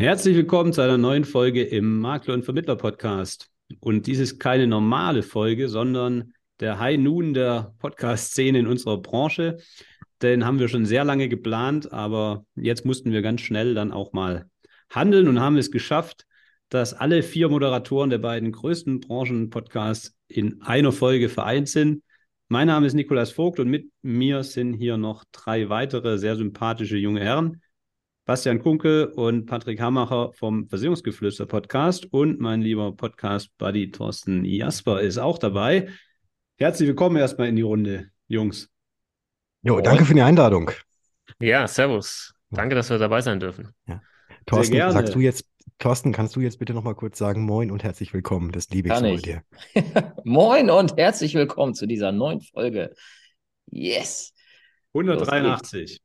Herzlich willkommen zu einer neuen Folge im Makler- und Vermittler-Podcast. Und dies ist keine normale Folge, sondern der High Noon der Podcast-Szene in unserer Branche. Den haben wir schon sehr lange geplant, aber jetzt mussten wir ganz schnell dann auch mal handeln und haben es geschafft, dass alle vier Moderatoren der beiden größten Branchen-Podcasts in einer Folge vereint sind. Mein Name ist Nikolas Vogt und mit mir sind hier noch drei weitere sehr sympathische junge Herren. Bastian Kunkel und Patrick Hamacher vom Versicherungsgeflüster Podcast und mein lieber Podcast-Buddy Thorsten Jasper ist auch dabei. Herzlich willkommen erstmal in die Runde, Jungs. Jo, danke für die Einladung. Ja, servus. Danke, dass wir dabei sein dürfen. Ja. Thorsten, sagst du jetzt, Thorsten, kannst du jetzt bitte nochmal kurz sagen, moin und herzlich willkommen. Das liebe ich Kann so ich. dir. moin und herzlich willkommen zu dieser neuen Folge. Yes. 183.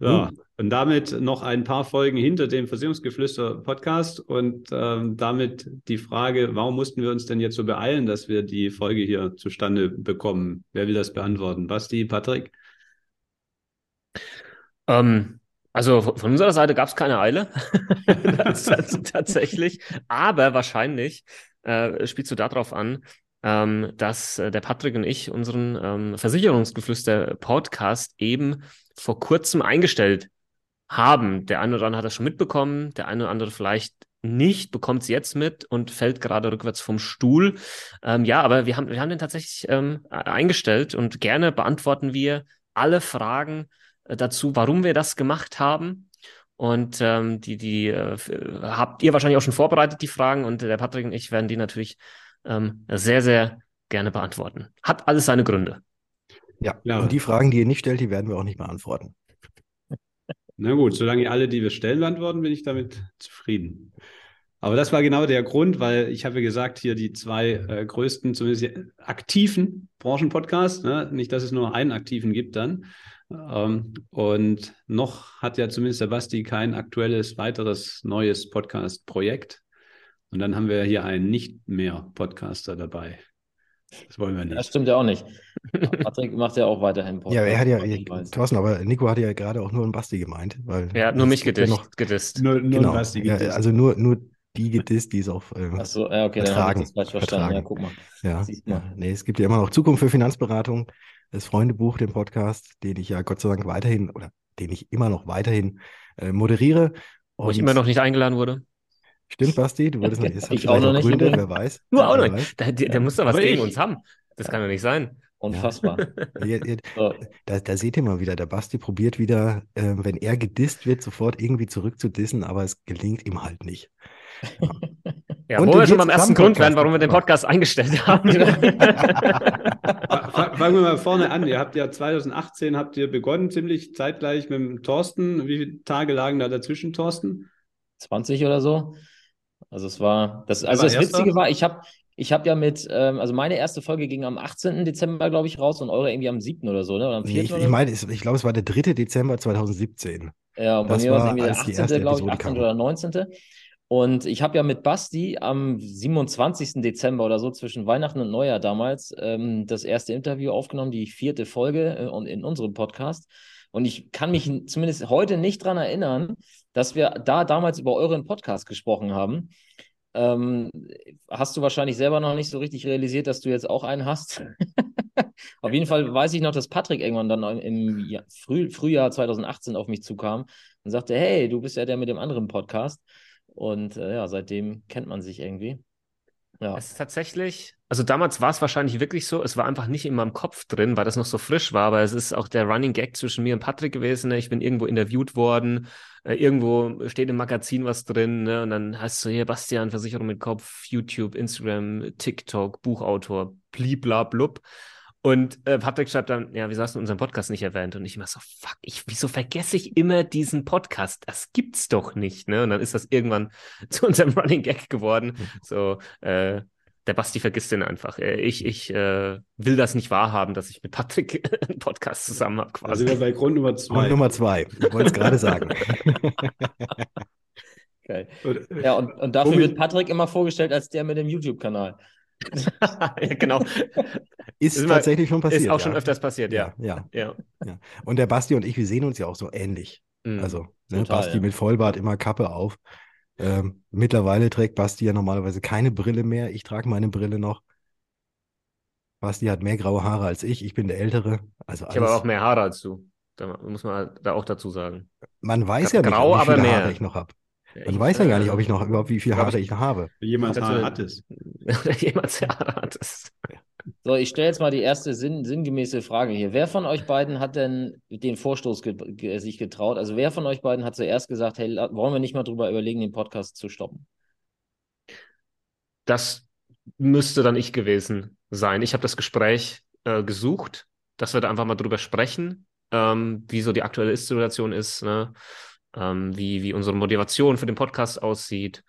Ja, und damit noch ein paar Folgen hinter dem Versicherungsgeflüster-Podcast und ähm, damit die Frage, warum mussten wir uns denn jetzt so beeilen, dass wir die Folge hier zustande bekommen? Wer will das beantworten? Basti, Patrick? Ähm, also von unserer Seite gab es keine Eile, tatsächlich, aber wahrscheinlich äh, spielst du darauf an, ähm, dass äh, der Patrick und ich unseren ähm, Versicherungsgeflüster-Podcast eben vor kurzem eingestellt haben. Der eine oder andere hat das schon mitbekommen, der eine oder andere vielleicht nicht, bekommt es jetzt mit und fällt gerade rückwärts vom Stuhl. Ähm, ja, aber wir haben, wir haben den tatsächlich ähm, eingestellt und gerne beantworten wir alle Fragen äh, dazu, warum wir das gemacht haben. Und ähm, die, die äh, habt ihr wahrscheinlich auch schon vorbereitet, die Fragen, und der Patrick und ich werden die natürlich ähm, sehr, sehr gerne beantworten. Hat alles seine Gründe. Ja, ja, und die Fragen, die ihr nicht stellt, die werden wir auch nicht beantworten. Na gut, solange ihr alle, die wir stellen, beantworten, bin ich damit zufrieden. Aber das war genau der Grund, weil ich habe ja gesagt, hier die zwei äh, größten, zumindest aktiven Branchenpodcasts, ne? nicht, dass es nur einen aktiven gibt dann. Ähm, und noch hat ja zumindest der Basti kein aktuelles, weiteres, neues Podcast-Projekt. Und dann haben wir hier einen nicht mehr Podcaster dabei. Das wollen wir nicht. Das stimmt ja auch nicht. Patrick macht ja auch weiterhin Podcast. Ja, er hat ja, Thorsten, aber Nico hat ja gerade auch nur einen Basti gemeint. Weil er hat nur mich gedisst. Noch, gedisst. Nur, nur genau, Basti gedisst. Ja, also nur, nur die gedisst, die es auch äh, Ach so, ja, okay, vertragen. Dann falsch verstanden. Ja, guck mal. Ja, ja, nee, es gibt ja immer noch Zukunft für Finanzberatung, das Freundebuch, den Podcast, den ich ja Gott sei Dank weiterhin oder den ich immer noch weiterhin äh, moderiere. Wo ich immer noch nicht eingeladen wurde. Stimmt, Basti, du wolltest noch, jetzt ich auch noch nicht. Gründe, wer weiß. Du auch noch nicht. Der, der, der muss doch was gegen uns haben. Das kann doch nicht sein. Unfassbar. Ja, da, da, seht ihr mal wieder, der Basti probiert wieder, äh, wenn er gedisst wird, sofort irgendwie zurückzudissen, aber es gelingt ihm halt nicht. Ja, ja wo wir schon beim ersten Grund werden, warum wir den Podcast eingestellt haben. Fangen wir mal vorne an. Ihr habt ja 2018 habt ihr begonnen, ziemlich zeitgleich mit dem Thorsten. Wie viele Tage lagen da dazwischen, Thorsten? 20 oder so. Also es war, das, also war das Witzige war, ich habe ich habe ja mit, ähm, also meine erste Folge ging am 18. Dezember, glaube ich, raus und eure irgendwie am 7. oder so, ne? Oder am 4. Nee, ich, ich meine, ich glaube, es war der 3. Dezember 2017. Ja, und bei das mir war es irgendwie der 18. glaube ich, 18. oder 19. Und ich habe ja mit Basti am 27. Dezember oder so zwischen Weihnachten und Neujahr damals ähm, das erste Interview aufgenommen, die vierte Folge äh, in unserem Podcast. Und ich kann mich zumindest heute nicht daran erinnern, dass wir da damals über euren Podcast gesprochen haben. Ähm, hast du wahrscheinlich selber noch nicht so richtig realisiert, dass du jetzt auch einen hast. auf jeden Fall weiß ich noch, dass Patrick irgendwann dann im Früh, Frühjahr 2018 auf mich zukam und sagte, hey, du bist ja der mit dem anderen Podcast. Und äh, ja, seitdem kennt man sich irgendwie. Ja. Es ist tatsächlich, also damals war es wahrscheinlich wirklich so, es war einfach nicht in meinem Kopf drin, weil das noch so frisch war, aber es ist auch der Running Gag zwischen mir und Patrick gewesen. Ne? Ich bin irgendwo interviewt worden, äh, irgendwo steht im Magazin was drin ne? und dann hast du hier Bastian, Versicherung mit Kopf, YouTube, Instagram, TikTok, Buchautor, bliblablub. Und äh, Patrick schreibt dann, ja, wieso hast du unseren Podcast nicht erwähnt? Und ich immer so, fuck, ich, wieso vergesse ich immer diesen Podcast? Das gibt's doch nicht, ne? Und dann ist das irgendwann zu unserem Running Gag geworden. Mhm. So, äh, der Basti vergisst den einfach. Äh, ich, ich äh, will das nicht wahrhaben, dass ich mit Patrick einen Podcast zusammen habe. Quasi. Also bei Grund Nummer zwei. Grund Nummer zwei. Ich wollte es gerade sagen. Geil. Ja, und, und dafür wird Patrick immer vorgestellt als der mit dem YouTube-Kanal. ja, genau. Ist, ist tatsächlich schon passiert. Ist auch schon öfters passiert, ja. Ja, ja. ja. ja. Und der Basti und ich, wir sehen uns ja auch so ähnlich. Mhm. Also Ne? Total, Basti ja. mit Vollbart immer Kappe auf. Ähm, mittlerweile trägt Basti ja normalerweise keine Brille mehr. Ich trage meine Brille noch. Basti hat mehr graue Haare als ich. Ich bin der Ältere. Also ich habe auch mehr Haare als du. Da muss man da auch dazu sagen. Man weiß ja nicht, Grau, wie viele Haare ich noch habe. Ja, man weiß ja gar nicht, ob ich noch überhaupt wie viele Haare ich noch habe. Jemand Haare hat es. Jemand Haare hat es. So, ich stelle jetzt mal die erste sinn sinngemäße Frage hier. Wer von euch beiden hat denn den Vorstoß ge ge sich getraut? Also wer von euch beiden hat zuerst gesagt, hey, wollen wir nicht mal drüber überlegen, den Podcast zu stoppen? Das müsste dann ich gewesen sein. Ich habe das Gespräch äh, gesucht, dass wir da einfach mal drüber sprechen, ähm, wie so die aktuelle Situation ist, ne? ähm, wie, wie unsere Motivation für den Podcast aussieht.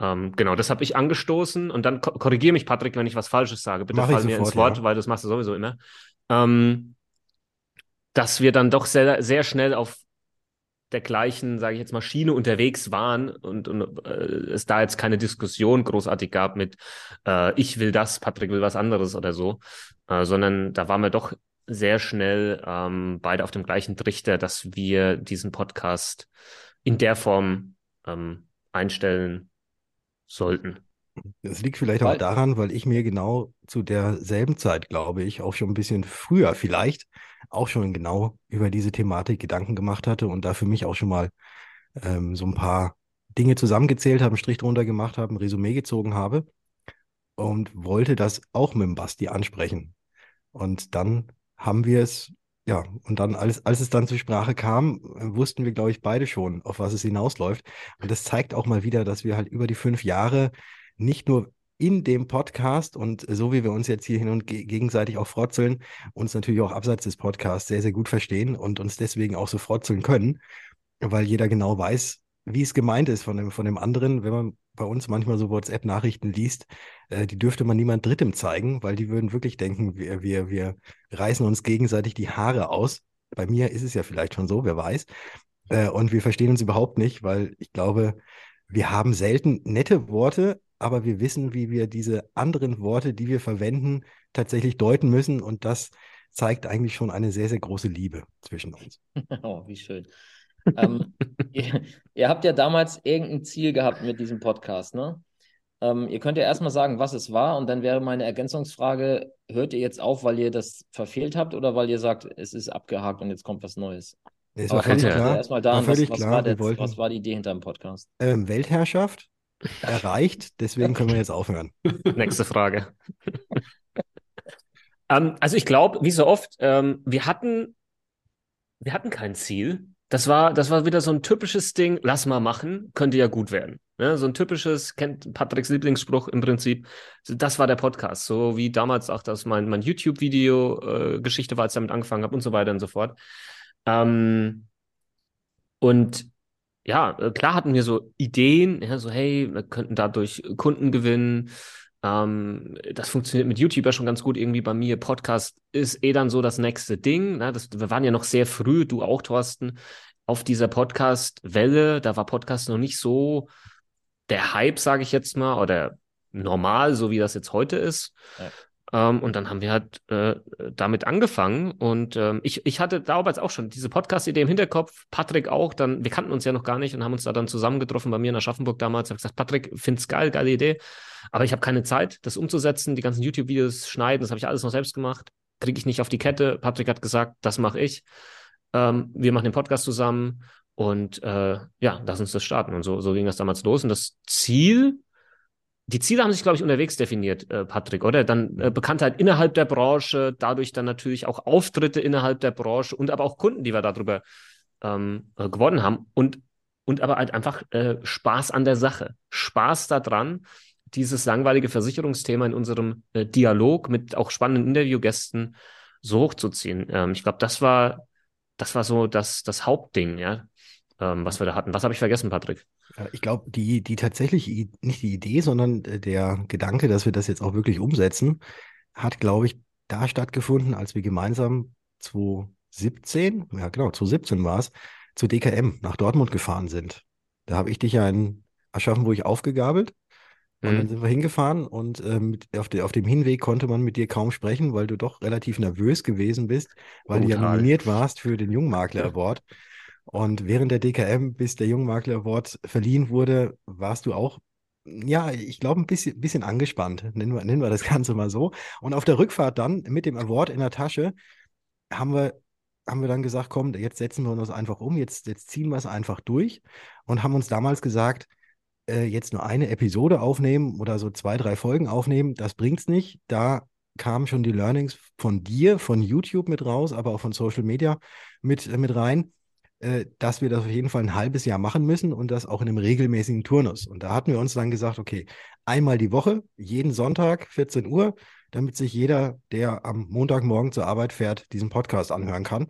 Ähm, genau, das habe ich angestoßen und dann ko korrigiere mich, Patrick, wenn ich was Falsches sage. Bitte Mach fall mir ins Wort, ja. weil das machst du sowieso immer. Ähm, dass wir dann doch sehr, sehr schnell auf der gleichen, sage ich jetzt mal, Schiene unterwegs waren und, und äh, es da jetzt keine Diskussion großartig gab mit äh, ich will das, Patrick will was anderes oder so, äh, sondern da waren wir doch sehr schnell ähm, beide auf dem gleichen Trichter, dass wir diesen Podcast in der Form ähm, einstellen sollten. Das liegt vielleicht weil, auch daran, weil ich mir genau zu derselben Zeit, glaube ich, auch schon ein bisschen früher vielleicht auch schon genau über diese Thematik Gedanken gemacht hatte und da für mich auch schon mal ähm, so ein paar Dinge zusammengezählt habe, einen Strich drunter gemacht habe, ein Resümee gezogen habe und wollte das auch mit dem Basti ansprechen. Und dann haben wir es, ja, und dann, als, als es dann zur Sprache kam, wussten wir, glaube ich, beide schon, auf was es hinausläuft. Und das zeigt auch mal wieder, dass wir halt über die fünf Jahre nicht nur in dem Podcast und so wie wir uns jetzt hier hin und ge gegenseitig auch frotzeln, uns natürlich auch abseits des Podcasts sehr, sehr gut verstehen und uns deswegen auch so frotzeln können, weil jeder genau weiß, wie es gemeint ist von dem, von dem anderen. Wenn man bei uns manchmal so WhatsApp-Nachrichten liest, äh, die dürfte man niemand Drittem zeigen, weil die würden wirklich denken, wir, wir, wir reißen uns gegenseitig die Haare aus. Bei mir ist es ja vielleicht schon so, wer weiß. Äh, und wir verstehen uns überhaupt nicht, weil ich glaube, wir haben selten nette Worte, aber wir wissen, wie wir diese anderen Worte, die wir verwenden, tatsächlich deuten müssen. Und das zeigt eigentlich schon eine sehr, sehr große Liebe zwischen uns. Oh, wie schön. Ähm, ihr, ihr, habt ja damals irgendein Ziel gehabt mit diesem Podcast, ne? Ähm, ihr könnt ja erstmal sagen, was es war, und dann wäre meine Ergänzungsfrage: Hört ihr jetzt auf, weil ihr das verfehlt habt oder weil ihr sagt, es ist abgehakt und jetzt kommt was Neues? Es war völlig klar. Erstmal was, was, war der, was war die Idee hinter dem Podcast? Ähm, Weltherrschaft erreicht, deswegen können wir jetzt aufhören. Nächste Frage. ähm, also ich glaube, wie so oft, ähm, wir hatten, wir hatten kein Ziel. Das war, das war wieder so ein typisches Ding, lass mal machen, könnte ja gut werden. Ja, so ein typisches, kennt Patricks Lieblingsspruch im Prinzip. Das war der Podcast, so wie damals auch das mein, mein YouTube-Video-Geschichte äh, war, als ich damit angefangen habe und so weiter und so fort. Ähm, und ja, äh, klar hatten wir so Ideen, ja, so hey, wir könnten dadurch Kunden gewinnen. Ähm, das funktioniert mit YouTube ja schon ganz gut irgendwie bei mir. Podcast ist eh dann so das nächste Ding. Ne? Das, wir waren ja noch sehr früh, du auch, Thorsten, auf dieser Podcast-Welle. Da war Podcast noch nicht so der Hype, sage ich jetzt mal, oder normal, so wie das jetzt heute ist. Ja. Ähm, und dann haben wir halt äh, damit angefangen. Und ähm, ich, ich hatte damals auch schon diese Podcast-Idee im Hinterkopf, Patrick auch. Dann, wir kannten uns ja noch gar nicht und haben uns da dann zusammengetroffen bei mir in Aschaffenburg damals. Ich habe gesagt, Patrick, find's geil, geile Idee. Aber ich habe keine Zeit, das umzusetzen, die ganzen YouTube-Videos schneiden, das habe ich alles noch selbst gemacht. Kriege ich nicht auf die Kette. Patrick hat gesagt, das mache ich. Ähm, wir machen den Podcast zusammen und äh, ja, lass uns das starten. Und so, so ging das damals los. Und das Ziel die Ziele haben sich, glaube ich, unterwegs definiert, äh, Patrick, oder? Dann äh, Bekanntheit innerhalb der Branche, dadurch dann natürlich auch Auftritte innerhalb der Branche und aber auch Kunden, die wir darüber ähm, äh, gewonnen haben und, und aber halt einfach äh, Spaß an der Sache, Spaß daran, dieses langweilige Versicherungsthema in unserem Dialog mit auch spannenden Interviewgästen so hochzuziehen. Ähm, ich glaube, das war, das war so das, das Hauptding, ja, ähm, was wir da hatten. Was habe ich vergessen, Patrick? Ich glaube, die, die tatsächlich, nicht die Idee, sondern der Gedanke, dass wir das jetzt auch wirklich umsetzen, hat, glaube ich, da stattgefunden, als wir gemeinsam 2017, ja genau, 2017 war es, zu DKM nach Dortmund gefahren sind. Da habe ich dich ja in Aschaffenburg aufgegabelt. Und mhm. dann sind wir hingefahren und ähm, auf, de, auf, dem Hinweg konnte man mit dir kaum sprechen, weil du doch relativ nervös gewesen bist, weil Total. du ja nominiert warst für den Jungmakler Award. Und während der DKM, bis der Jungmakler Award verliehen wurde, warst du auch, ja, ich glaube, ein bisschen, bisschen angespannt, nennen wir, nennen wir das Ganze mal so. Und auf der Rückfahrt dann mit dem Award in der Tasche haben wir, haben wir dann gesagt, komm, jetzt setzen wir uns einfach um, jetzt, jetzt ziehen wir es einfach durch und haben uns damals gesagt, äh, jetzt nur eine Episode aufnehmen oder so zwei, drei Folgen aufnehmen, das bringt es nicht. Da kamen schon die Learnings von dir, von YouTube mit raus, aber auch von Social Media mit, äh, mit rein, dass wir das auf jeden Fall ein halbes Jahr machen müssen und das auch in einem regelmäßigen Turnus. Und da hatten wir uns dann gesagt, okay, einmal die Woche, jeden Sonntag, 14 Uhr, damit sich jeder, der am Montagmorgen zur Arbeit fährt, diesen Podcast anhören kann.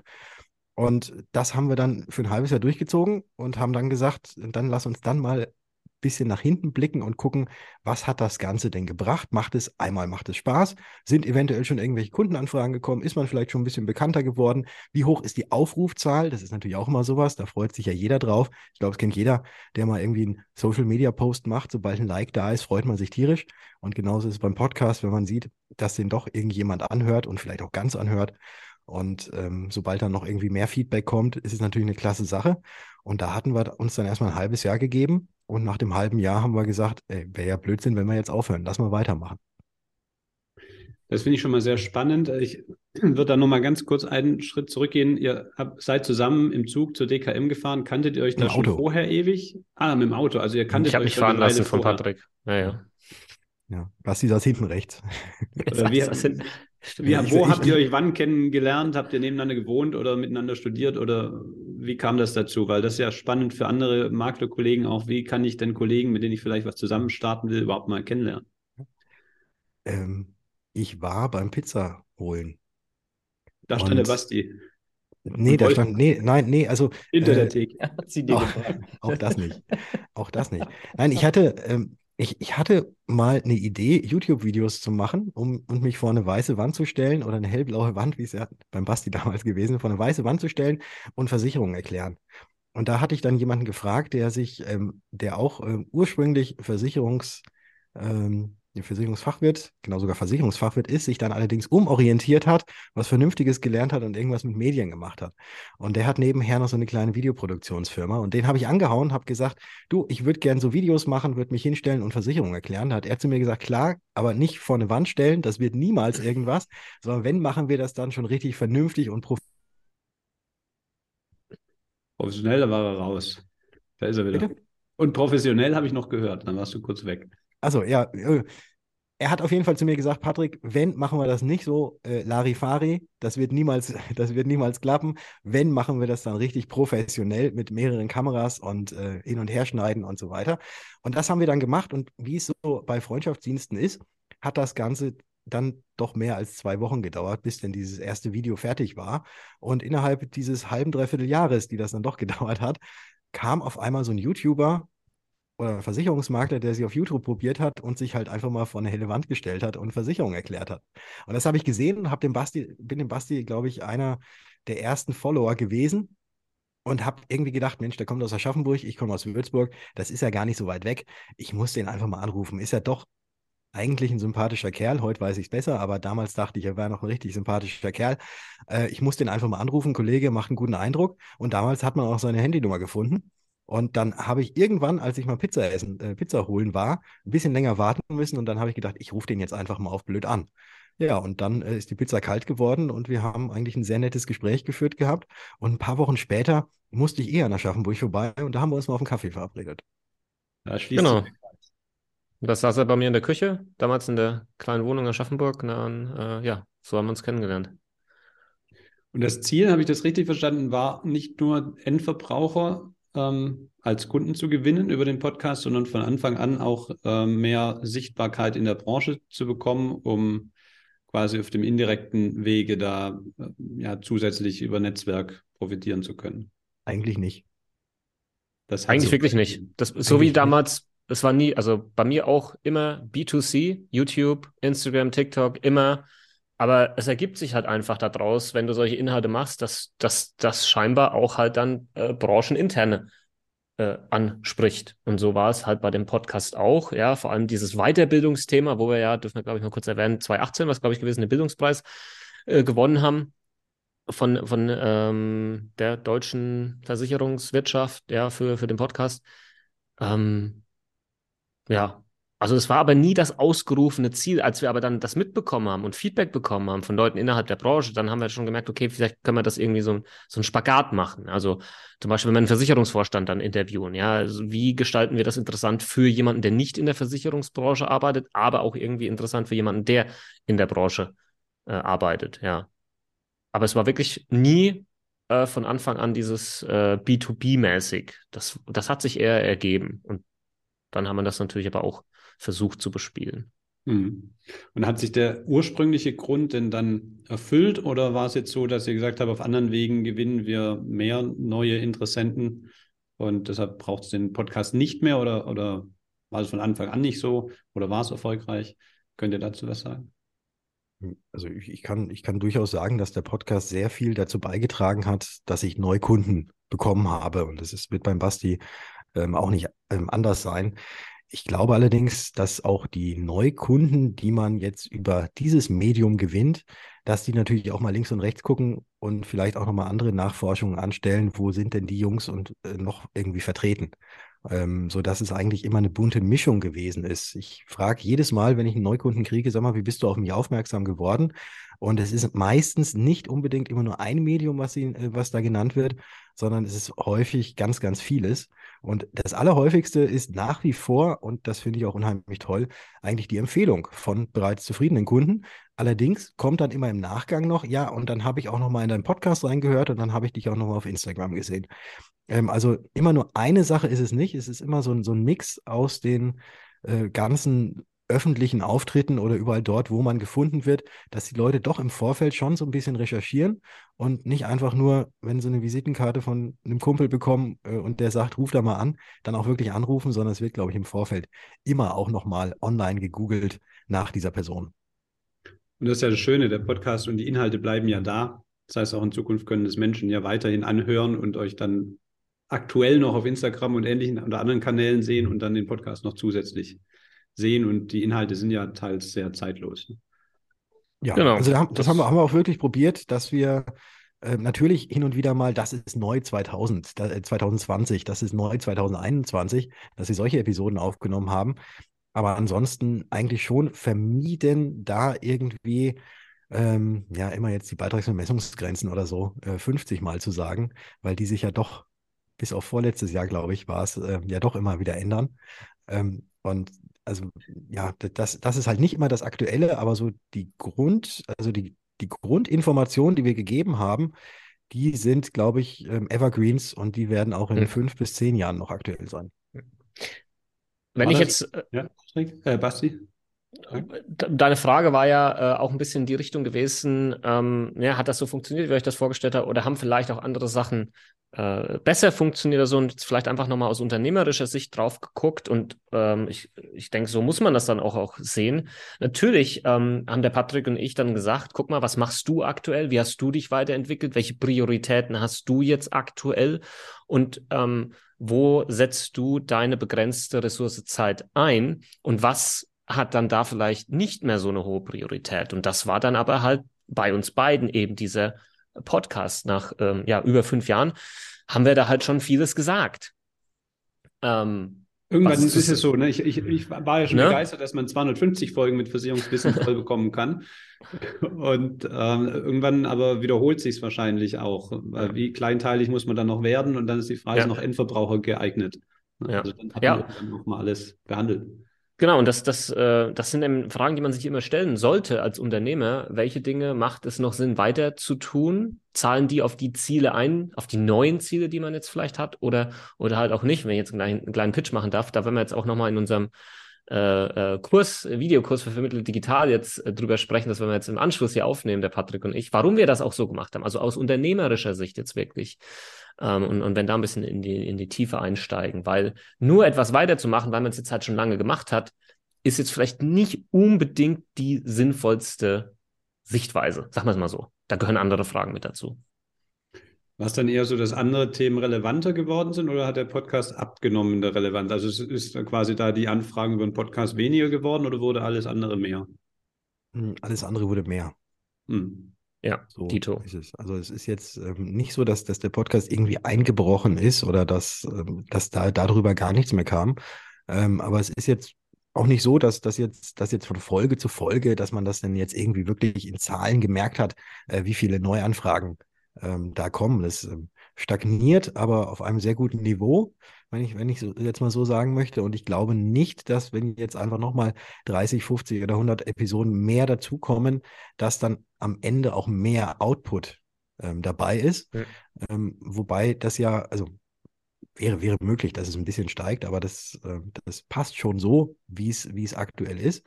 Und das haben wir dann für ein halbes Jahr durchgezogen und haben dann gesagt, dann lass uns dann mal bisschen nach hinten blicken und gucken, was hat das Ganze denn gebracht? Macht es einmal, macht es Spaß? Sind eventuell schon irgendwelche Kundenanfragen gekommen? Ist man vielleicht schon ein bisschen bekannter geworden? Wie hoch ist die Aufrufzahl? Das ist natürlich auch immer sowas. Da freut sich ja jeder drauf. Ich glaube, es kennt jeder, der mal irgendwie einen Social Media Post macht. Sobald ein Like da ist, freut man sich tierisch. Und genauso ist es beim Podcast, wenn man sieht, dass den doch irgendjemand anhört und vielleicht auch ganz anhört. Und ähm, sobald dann noch irgendwie mehr Feedback kommt, ist es natürlich eine klasse Sache. Und da hatten wir uns dann erstmal ein halbes Jahr gegeben und nach dem halben Jahr haben wir gesagt, wäre ja Blödsinn, wenn wir jetzt aufhören. Lass mal weitermachen. Das finde ich schon mal sehr spannend. Ich würde da nochmal ganz kurz einen Schritt zurückgehen. Ihr habt, seid zusammen im Zug zur DKM gefahren. Kanntet ihr euch da schon vorher ewig? Ah, mit dem Auto. Also ihr kanntet ich euch mich fahren lassen von Patrick. Ja, ja. Ja, Basti saß hinten rechts. Oder wie, wie, wo habt ihr euch wann kennengelernt? Habt ihr nebeneinander gewohnt oder miteinander studiert oder wie kam das dazu? Weil das ist ja spannend für andere Maklerkollegen auch. Wie kann ich denn Kollegen, mit denen ich vielleicht was zusammen starten will, überhaupt mal kennenlernen? Ähm, ich war beim Pizza holen. Da stand der Basti. Nee, da stand, nee, nein, nee, also. Hinter äh, der Theke. Auch, auch, das nicht. Auch das nicht. Nein, ich hatte, ähm, ich, ich hatte mal eine Idee, YouTube-Videos zu machen, um und mich vor eine weiße Wand zu stellen oder eine hellblaue Wand, wie es ja beim Basti damals gewesen ist, vor eine weiße Wand zu stellen und Versicherungen erklären. Und da hatte ich dann jemanden gefragt, der sich, ähm, der auch ähm, ursprünglich Versicherungs, ähm, Versicherungsfachwirt, genau sogar Versicherungsfachwirt ist, sich dann allerdings umorientiert hat, was Vernünftiges gelernt hat und irgendwas mit Medien gemacht hat. Und der hat nebenher noch so eine kleine Videoproduktionsfirma und den habe ich angehauen, habe gesagt, du, ich würde gerne so Videos machen, würde mich hinstellen und Versicherungen erklären. Da hat er zu mir gesagt, klar, aber nicht vor eine Wand stellen, das wird niemals irgendwas, sondern wenn, machen wir das dann schon richtig vernünftig und professionell. Professionell, da war er raus. Da ist er wieder. Bitte? Und professionell habe ich noch gehört, dann warst du kurz weg. Also ja, äh, er hat auf jeden Fall zu mir gesagt, Patrick, wenn, machen wir das nicht so äh, Larifari, das wird niemals, das wird niemals klappen. Wenn, machen wir das dann richtig professionell mit mehreren Kameras und äh, hin und her schneiden und so weiter. Und das haben wir dann gemacht und wie es so bei Freundschaftsdiensten ist, hat das Ganze dann doch mehr als zwei Wochen gedauert, bis denn dieses erste Video fertig war. Und innerhalb dieses halben, dreiviertel Jahres, die das dann doch gedauert hat, kam auf einmal so ein YouTuber oder Versicherungsmakler, der sie auf YouTube probiert hat und sich halt einfach mal vor eine helle Wand gestellt hat und Versicherung erklärt hat. Und das habe ich gesehen und dem Basti, bin dem Basti, glaube ich, einer der ersten Follower gewesen und habe irgendwie gedacht, Mensch, der kommt aus Aschaffenburg, ich komme aus Würzburg, das ist ja gar nicht so weit weg. Ich muss den einfach mal anrufen. Ist ja doch eigentlich ein sympathischer Kerl. Heute weiß ich es besser, aber damals dachte ich, er wäre noch ein richtig sympathischer Kerl. Äh, ich muss den einfach mal anrufen, Kollege, macht einen guten Eindruck. Und damals hat man auch seine Handynummer gefunden. Und dann habe ich irgendwann, als ich mal Pizza essen, äh, Pizza holen war, ein bisschen länger warten müssen und dann habe ich gedacht, ich rufe den jetzt einfach mal auf blöd an. Ja, und dann äh, ist die Pizza kalt geworden und wir haben eigentlich ein sehr nettes Gespräch geführt gehabt. Und ein paar Wochen später musste ich eher an Aschaffenburg vorbei und da haben wir uns mal auf einen Kaffee verabredet. Da schließt genau. Das saß er bei mir in der Küche, damals in der kleinen Wohnung in Aschaffenburg. Und, äh, ja, so haben wir uns kennengelernt. Und das Ziel, habe ich das richtig verstanden, war nicht nur Endverbraucher ähm, als Kunden zu gewinnen über den Podcast, sondern von Anfang an auch äh, mehr Sichtbarkeit in der Branche zu bekommen, um quasi auf dem indirekten Wege da äh, ja, zusätzlich über Netzwerk profitieren zu können. Eigentlich nicht. Eigentlich so wirklich nicht. Das, so wie damals, es war nie, also bei mir auch immer B2C, YouTube, Instagram, TikTok, immer aber es ergibt sich halt einfach daraus, wenn du solche Inhalte machst, dass das scheinbar auch halt dann äh, brancheninterne äh, anspricht. Und so war es halt bei dem Podcast auch. Ja, vor allem dieses Weiterbildungsthema, wo wir ja, dürfen wir glaube ich mal kurz erwähnen, 2018, was glaube ich gewesen, den Bildungspreis äh, gewonnen haben. von, von ähm, der deutschen Versicherungswirtschaft, ja, für, für den Podcast. Ähm, ja, also es war aber nie das ausgerufene Ziel. Als wir aber dann das mitbekommen haben und Feedback bekommen haben von Leuten innerhalb der Branche, dann haben wir schon gemerkt, okay, vielleicht können wir das irgendwie so, so ein Spagat machen. Also zum Beispiel, wenn wir einen Versicherungsvorstand dann interviewen, ja, also wie gestalten wir das interessant für jemanden, der nicht in der Versicherungsbranche arbeitet, aber auch irgendwie interessant für jemanden, der in der Branche äh, arbeitet, ja. Aber es war wirklich nie äh, von Anfang an dieses äh, B2B-mäßig. Das, das hat sich eher ergeben. Und dann haben wir das natürlich aber auch versucht zu bespielen. Hm. Und hat sich der ursprüngliche Grund denn dann erfüllt oder war es jetzt so, dass ihr gesagt habt, auf anderen Wegen gewinnen wir mehr neue Interessenten und deshalb braucht es den Podcast nicht mehr oder, oder war es von Anfang an nicht so oder war es erfolgreich? Könnt ihr dazu was sagen? Also ich, ich, kann, ich kann durchaus sagen, dass der Podcast sehr viel dazu beigetragen hat, dass ich Neukunden bekommen habe. Und das ist, wird beim Basti ähm, auch nicht ähm, anders sein. Ich glaube allerdings, dass auch die Neukunden, die man jetzt über dieses Medium gewinnt, dass die natürlich auch mal links und rechts gucken und vielleicht auch nochmal andere Nachforschungen anstellen, wo sind denn die Jungs und äh, noch irgendwie vertreten. Ähm, so dass es eigentlich immer eine bunte Mischung gewesen ist. Ich frage jedes Mal, wenn ich einen Neukunden kriege, sag mal, wie bist du auf mich aufmerksam geworden? Und es ist meistens nicht unbedingt immer nur ein Medium, was, sie, äh, was da genannt wird, sondern es ist häufig ganz, ganz vieles. Und das Allerhäufigste ist nach wie vor, und das finde ich auch unheimlich toll, eigentlich die Empfehlung von bereits zufriedenen Kunden. Allerdings kommt dann immer im Nachgang noch, ja, und dann habe ich auch noch mal in deinen Podcast reingehört und dann habe ich dich auch noch mal auf Instagram gesehen. Ähm, also immer nur eine Sache ist es nicht. Es ist immer so ein, so ein Mix aus den äh, ganzen öffentlichen Auftritten oder überall dort, wo man gefunden wird, dass die Leute doch im Vorfeld schon so ein bisschen recherchieren und nicht einfach nur, wenn sie eine Visitenkarte von einem Kumpel bekommen äh, und der sagt, ruf da mal an, dann auch wirklich anrufen, sondern es wird, glaube ich, im Vorfeld immer auch nochmal online gegoogelt nach dieser Person. Und das ist ja das Schöne, der Podcast und die Inhalte bleiben ja da. Das heißt, auch in Zukunft können das Menschen ja weiterhin anhören und euch dann aktuell noch auf Instagram und ähnlichen oder anderen Kanälen sehen und dann den Podcast noch zusätzlich sehen und die Inhalte sind ja teils sehr zeitlos. Ne? Ja, genau. also das, das haben, wir, haben wir auch wirklich probiert, dass wir äh, natürlich hin und wieder mal, das ist neu 2000, da, 2020, das ist neu 2021, dass sie solche Episoden aufgenommen haben. Aber ansonsten eigentlich schon vermieden, da irgendwie ähm, ja immer jetzt die Beitrags- und Messungsgrenzen oder so äh, 50 Mal zu sagen, weil die sich ja doch bis auf vorletztes Jahr, glaube ich, war es äh, ja doch immer wieder ändern. Ähm, und also ja, das, das ist halt nicht immer das Aktuelle, aber so die Grund, also die, die Grundinformationen, die wir gegeben haben, die sind, glaube ich, ähm, Evergreens und die werden auch in hm. fünf bis zehn Jahren noch aktuell sein. Wenn war ich das, jetzt. Äh, ja, äh, Basti? Deine Frage war ja äh, auch ein bisschen in die Richtung gewesen, ähm, ja, hat das so funktioniert, wie ich das vorgestellt habe, oder haben vielleicht auch andere Sachen äh, besser funktioniert oder so und vielleicht einfach nochmal aus unternehmerischer Sicht drauf geguckt und ähm, ich, ich denke, so muss man das dann auch, auch sehen. Natürlich ähm, haben der Patrick und ich dann gesagt, guck mal, was machst du aktuell, wie hast du dich weiterentwickelt, welche Prioritäten hast du jetzt aktuell? Und ähm, wo setzt du deine begrenzte Ressource Zeit ein? Und was hat dann da vielleicht nicht mehr so eine hohe Priorität. Und das war dann aber halt bei uns beiden eben dieser Podcast. Nach ähm, ja, über fünf Jahren haben wir da halt schon vieles gesagt. Ähm, Irgendwann ist es so, ne? Ich, ich, ich war ja schon ne? begeistert, dass man 250 Folgen mit Versicherungswissen voll bekommen kann. Und ähm, irgendwann aber wiederholt sich es wahrscheinlich auch. Wie kleinteilig muss man dann noch werden? Und dann ist die Frage, ja. ist noch Endverbraucher geeignet? Ja. Also dann hat ja. man dann nochmal alles behandelt. Genau, und das, das, äh, das sind eben Fragen, die man sich immer stellen sollte als Unternehmer. Welche Dinge macht es noch Sinn, weiter zu tun? Zahlen die auf die Ziele ein, auf die neuen Ziele, die man jetzt vielleicht hat, oder, oder halt auch nicht, wenn ich jetzt einen kleinen, einen kleinen Pitch machen darf. Da werden wir jetzt auch nochmal in unserem äh, äh, Kurs, Videokurs für Vermittelt Digital jetzt äh, drüber sprechen, das werden wir jetzt im Anschluss hier aufnehmen, der Patrick und ich, warum wir das auch so gemacht haben. Also aus unternehmerischer Sicht jetzt wirklich. Ähm, und, und wenn da ein bisschen in die, in die Tiefe einsteigen, weil nur etwas weiterzumachen, weil man es jetzt halt schon lange gemacht hat, ist jetzt vielleicht nicht unbedingt die sinnvollste Sichtweise, sagen wir es mal so. Da gehören andere Fragen mit dazu. War es dann eher so, dass andere Themen relevanter geworden sind oder hat der Podcast abgenommen in der Relevanz? Also ist quasi da die Anfragen über den Podcast weniger geworden oder wurde alles andere mehr? Hm, alles andere wurde mehr. Hm. Ja, so es. Also es ist jetzt ähm, nicht so, dass, dass der Podcast irgendwie eingebrochen ist oder dass, ähm, dass da darüber gar nichts mehr kam. Ähm, aber es ist jetzt auch nicht so, dass das jetzt, dass jetzt von Folge zu Folge, dass man das denn jetzt irgendwie wirklich in Zahlen gemerkt hat, äh, wie viele Neuanfragen ähm, da kommen. Das ähm, stagniert, aber auf einem sehr guten Niveau, wenn ich, wenn ich so, jetzt mal so sagen möchte. Und ich glaube nicht, dass, wenn jetzt einfach nochmal 30, 50 oder 100 Episoden mehr dazukommen, dass dann am Ende auch mehr Output ähm, dabei ist. Ja. Ähm, wobei das ja, also wäre, wäre möglich, dass es ein bisschen steigt, aber das, äh, das passt schon so, wie es, wie es aktuell ist.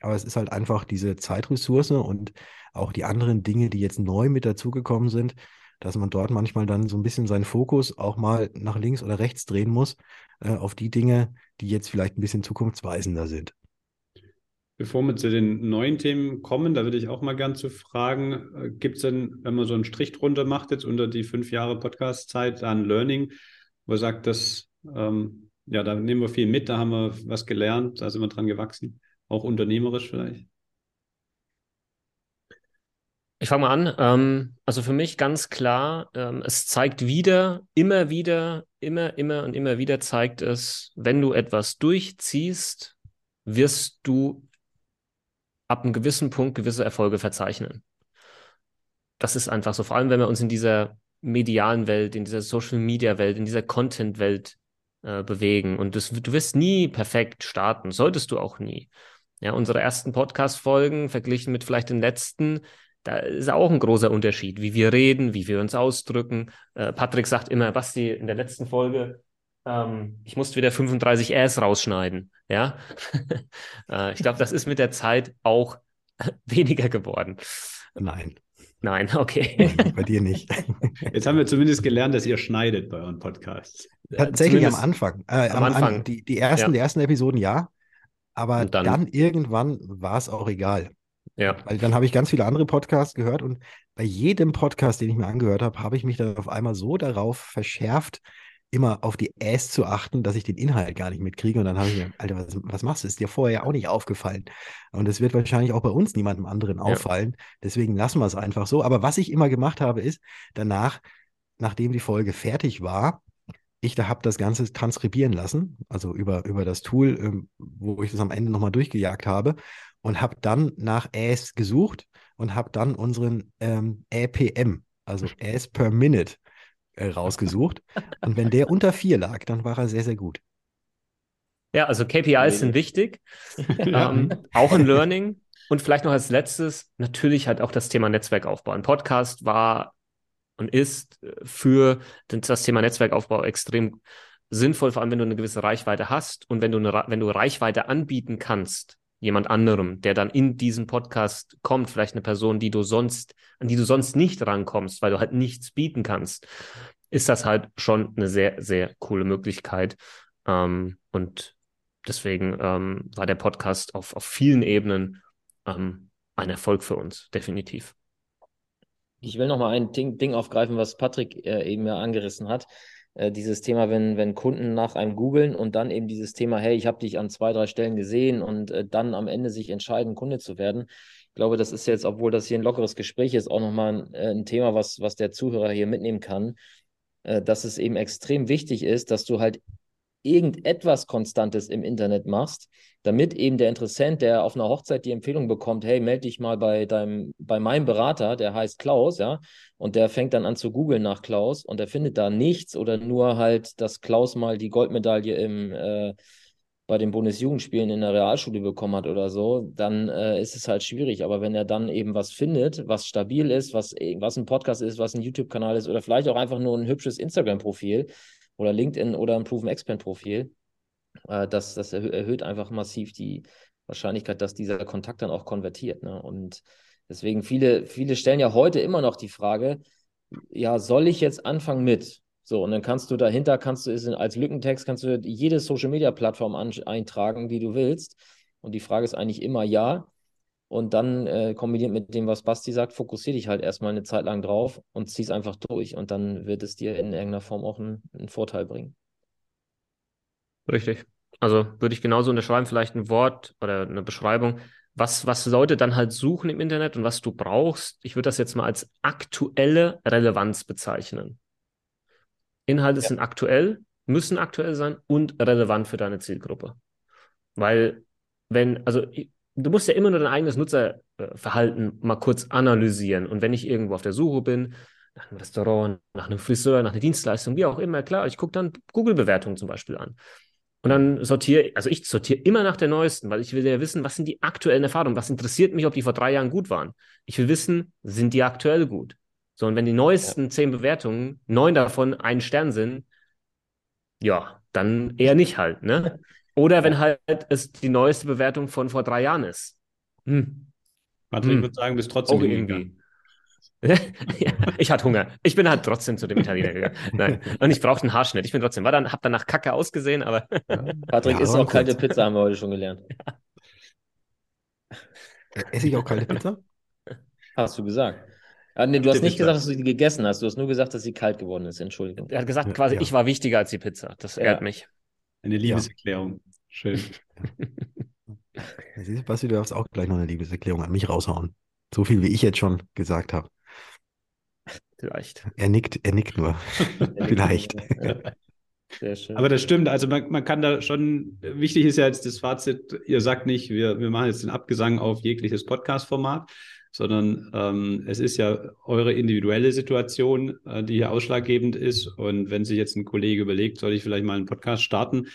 Aber es ist halt einfach diese Zeitressource und auch die anderen Dinge, die jetzt neu mit dazugekommen sind, dass man dort manchmal dann so ein bisschen seinen Fokus auch mal nach links oder rechts drehen muss äh, auf die Dinge, die jetzt vielleicht ein bisschen zukunftsweisender sind. Bevor wir zu den neuen Themen kommen, da würde ich auch mal gern zu fragen, äh, gibt es denn, wenn man so einen Strich drunter macht, jetzt unter die fünf Jahre Podcast-Zeit an Learning, wo er sagt, dass, ähm, ja, da nehmen wir viel mit, da haben wir was gelernt, da sind wir dran gewachsen, auch unternehmerisch vielleicht? Ich fange mal an. Ähm, also für mich ganz klar, ähm, es zeigt wieder, immer wieder, immer, immer und immer wieder zeigt es, wenn du etwas durchziehst, wirst du ab einem gewissen Punkt gewisse Erfolge verzeichnen. Das ist einfach so. Vor allem, wenn wir uns in dieser medialen Welt, in dieser Social Media Welt, in dieser Content Welt äh, bewegen. Und das, du wirst nie perfekt starten, solltest du auch nie. Ja, unsere ersten Podcast-Folgen verglichen mit vielleicht den letzten, da ist auch ein großer Unterschied, wie wir reden, wie wir uns ausdrücken. Äh, Patrick sagt immer, Basti, in der letzten Folge, ähm, ich musste wieder 35 Rs rausschneiden. Ja, äh, ich glaube, das ist mit der Zeit auch weniger geworden. Nein. Nein, okay. Nein, bei dir nicht. Jetzt haben wir zumindest gelernt, dass ihr schneidet bei euren Podcasts. Tatsächlich zumindest am Anfang. Äh, am, am, Anfang. die, die, ersten, ja. die ersten Episoden ja. Aber dann, dann, irgendwann war es auch egal. Ja. Weil dann habe ich ganz viele andere Podcasts gehört und bei jedem Podcast, den ich mir angehört habe, habe ich mich dann auf einmal so darauf verschärft, immer auf die Äs zu achten, dass ich den Inhalt gar nicht mitkriege. Und dann habe ich mir, Alter, was, was machst du? Ist dir vorher auch nicht aufgefallen. Und es wird wahrscheinlich auch bei uns niemandem anderen auffallen. Ja. Deswegen lassen wir es einfach so. Aber was ich immer gemacht habe, ist danach, nachdem die Folge fertig war, ich da habe das Ganze transkribieren lassen, also über, über das Tool, ähm, wo ich das am Ende nochmal durchgejagt habe und habe dann nach Äs gesucht und habe dann unseren ähm, APM, also As per Minute, äh, rausgesucht. Und wenn der unter vier lag, dann war er sehr, sehr gut. Ja, also KPIs sind wichtig. ähm, auch ein Learning. Und vielleicht noch als letztes, natürlich halt auch das Thema Netzwerkaufbau. Ein Podcast war und ist äh, für das Thema Netzwerkaufbau extrem sinnvoll, vor allem wenn du eine gewisse Reichweite hast und wenn du, eine, wenn du Reichweite anbieten kannst, jemand anderem, der dann in diesen Podcast kommt, vielleicht eine Person, die du sonst, an die du sonst nicht rankommst, weil du halt nichts bieten kannst, ist das halt schon eine sehr, sehr coole Möglichkeit. Ähm, und deswegen ähm, war der Podcast auf, auf vielen Ebenen ähm, ein Erfolg für uns, definitiv. Ich will noch mal ein Ding, Ding aufgreifen, was Patrick äh, eben ja angerissen hat. Äh, dieses Thema, wenn, wenn Kunden nach einem googeln und dann eben dieses Thema, hey, ich habe dich an zwei, drei Stellen gesehen und äh, dann am Ende sich entscheiden, Kunde zu werden. Ich glaube, das ist jetzt, obwohl das hier ein lockeres Gespräch ist, auch nochmal ein, äh, ein Thema, was, was der Zuhörer hier mitnehmen kann, äh, dass es eben extrem wichtig ist, dass du halt irgendetwas Konstantes im Internet machst, damit eben der Interessent, der auf einer Hochzeit die Empfehlung bekommt, hey, melde dich mal bei deinem, bei meinem Berater, der heißt Klaus, ja, und der fängt dann an zu googeln nach Klaus und er findet da nichts oder nur halt, dass Klaus mal die Goldmedaille im äh, bei den Bundesjugendspielen in der Realschule bekommen hat oder so, dann äh, ist es halt schwierig. Aber wenn er dann eben was findet, was stabil ist, was, was ein Podcast ist, was ein YouTube-Kanal ist oder vielleicht auch einfach nur ein hübsches Instagram-Profil, oder LinkedIn oder ein Proven Expand Profil. Äh, das, das erhöht einfach massiv die Wahrscheinlichkeit, dass dieser Kontakt dann auch konvertiert. Ne? Und deswegen viele, viele stellen ja heute immer noch die Frage, ja, soll ich jetzt anfangen mit? So, und dann kannst du dahinter, kannst du es als Lückentext, kannst du jede Social Media Plattform eintragen, die du willst. Und die Frage ist eigentlich immer ja. Und dann äh, kombiniert mit dem, was Basti sagt, fokussiere dich halt erstmal eine Zeit lang drauf und zieh es einfach durch. Und dann wird es dir in irgendeiner Form auch einen, einen Vorteil bringen. Richtig. Also würde ich genauso unterschreiben, vielleicht ein Wort oder eine Beschreibung. was, was Leute dann halt suchen im Internet und was du brauchst, ich würde das jetzt mal als aktuelle Relevanz bezeichnen. Inhalte ja. sind aktuell, müssen aktuell sein und relevant für deine Zielgruppe. Weil, wenn, also du musst ja immer nur dein eigenes Nutzerverhalten mal kurz analysieren. Und wenn ich irgendwo auf der Suche bin, nach einem Restaurant, nach einem Friseur, nach einer Dienstleistung, wie auch immer, klar, ich gucke dann Google-Bewertungen zum Beispiel an. Und dann sortiere, also ich sortiere immer nach der neuesten, weil ich will ja wissen, was sind die aktuellen Erfahrungen? Was interessiert mich, ob die vor drei Jahren gut waren? Ich will wissen, sind die aktuell gut? So, und wenn die neuesten ja. zehn Bewertungen, neun davon einen Stern sind, ja, dann eher nicht halt, ne? Oder wenn halt es die neueste Bewertung von vor drei Jahren ist. Hm. Patrick hm. würde sagen, bist trotzdem Auch irgendwie. ja, ich hatte Hunger. Ich bin halt trotzdem zu dem Italiener gegangen. Nein. Und ich brauchte einen Haarschnitt. Ich bin trotzdem, war dann, hab danach Kacke ausgesehen, aber. Patrick ja, isst auch kalte Pizza, haben wir heute schon gelernt. Esse ich auch kalte Pizza? Hast du gesagt. Ah, nee, du hast nicht gesagt, dass du sie gegessen hast. Du hast nur gesagt, dass sie kalt geworden ist. Entschuldigung. Er hat gesagt, quasi, ja. ich war wichtiger als die Pizza. Das ehrt mich. Eine Liebeserklärung. Schön. Siehst du, Basti, du darfst auch gleich noch eine Liebeserklärung an mich raushauen. So viel, wie ich jetzt schon gesagt habe. Vielleicht. Er nickt, er nickt nur. Vielleicht. Sehr schön. Aber das stimmt. Also man, man kann da schon, wichtig ist ja jetzt das Fazit, ihr sagt nicht, wir, wir machen jetzt den Abgesang auf jegliches Podcast-Format, sondern ähm, es ist ja eure individuelle Situation, äh, die hier ausschlaggebend ist. Und wenn sich jetzt ein Kollege überlegt, soll ich vielleicht mal einen Podcast starten,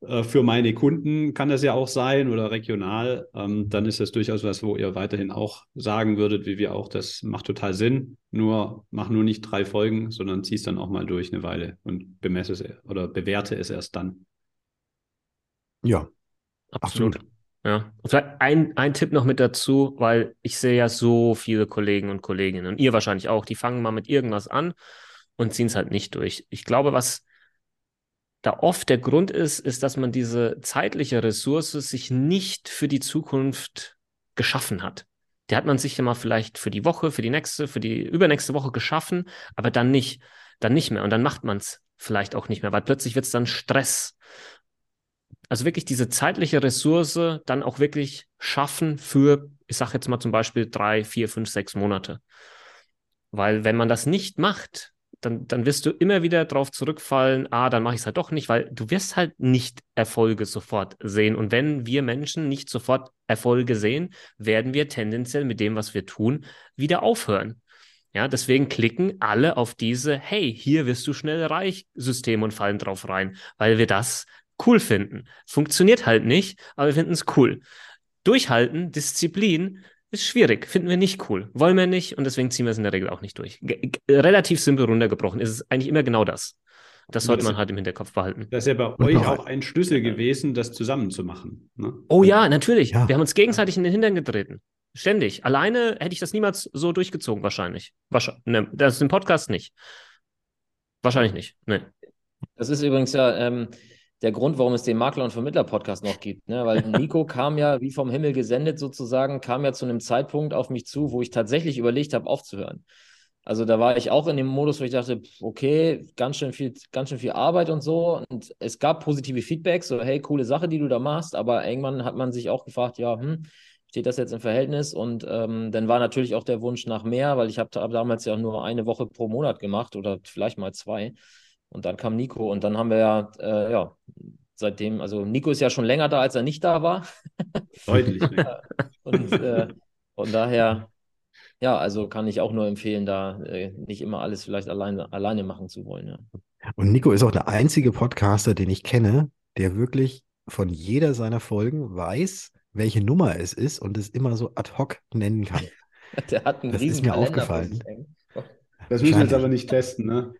äh, für meine Kunden kann das ja auch sein oder regional, ähm, dann ist das durchaus was, wo ihr weiterhin auch sagen würdet, wie wir auch, das macht total Sinn. Nur mach nur nicht drei Folgen, sondern zieh es dann auch mal durch eine Weile und bemesse es oder bewerte es erst dann. Ja, absolut. absolut. Ja, und vielleicht ein, ein Tipp noch mit dazu, weil ich sehe ja so viele Kollegen und Kolleginnen und ihr wahrscheinlich auch, die fangen mal mit irgendwas an und ziehen es halt nicht durch. Ich glaube, was da oft der Grund ist, ist, dass man diese zeitliche Ressource sich nicht für die Zukunft geschaffen hat. Die hat man sich ja mal vielleicht für die Woche, für die nächste, für die übernächste Woche geschaffen, aber dann nicht, dann nicht mehr. Und dann macht man es vielleicht auch nicht mehr, weil plötzlich wird es dann Stress. Also wirklich diese zeitliche Ressource dann auch wirklich schaffen für, ich sage jetzt mal zum Beispiel drei, vier, fünf, sechs Monate. Weil wenn man das nicht macht, dann, dann wirst du immer wieder darauf zurückfallen, ah, dann mache ich es halt doch nicht, weil du wirst halt nicht Erfolge sofort sehen. Und wenn wir Menschen nicht sofort Erfolge sehen, werden wir tendenziell mit dem, was wir tun, wieder aufhören. Ja, deswegen klicken alle auf diese, hey, hier wirst du schnell reich System und fallen drauf rein, weil wir das cool finden. Funktioniert halt nicht, aber wir finden es cool. Durchhalten, Disziplin, ist schwierig, finden wir nicht cool, wollen wir nicht und deswegen ziehen wir es in der Regel auch nicht durch. G relativ simpel runtergebrochen ist es eigentlich immer genau das. Das sollte man halt im Hinterkopf behalten. Das ist ja bei euch auch ein Schlüssel gewesen, das zusammenzumachen. Ne? Oh ja, natürlich. Ja. Wir haben uns gegenseitig in den Hintern getreten. Ständig. Alleine hätte ich das niemals so durchgezogen, wahrscheinlich. Wahrscheinlich. Ne, das ist im Podcast nicht. Wahrscheinlich nicht. Nee. Das ist übrigens ja, ähm, der Grund, warum es den Makler- und Vermittler-Podcast noch gibt. Ne? Weil Nico kam ja wie vom Himmel gesendet sozusagen, kam ja zu einem Zeitpunkt auf mich zu, wo ich tatsächlich überlegt habe, aufzuhören. Also da war ich auch in dem Modus, wo ich dachte, okay, ganz schön viel, ganz schön viel Arbeit und so. Und es gab positive Feedbacks, so hey, coole Sache, die du da machst. Aber irgendwann hat man sich auch gefragt, ja, hm, steht das jetzt im Verhältnis? Und ähm, dann war natürlich auch der Wunsch nach mehr, weil ich habe hab damals ja nur eine Woche pro Monat gemacht oder vielleicht mal zwei. Und dann kam Nico und dann haben wir ja, äh, ja, seitdem, also Nico ist ja schon länger da, als er nicht da war. Deutlich und äh, von daher, ja, also kann ich auch nur empfehlen, da äh, nicht immer alles vielleicht alleine, alleine machen zu wollen. Ja. Und Nico ist auch der einzige Podcaster, den ich kenne, der wirklich von jeder seiner Folgen weiß, welche Nummer es ist und es immer so ad hoc nennen kann. der hat einen das ist mir Kalender aufgefallen. Das müssen wir jetzt aber nicht testen, ne?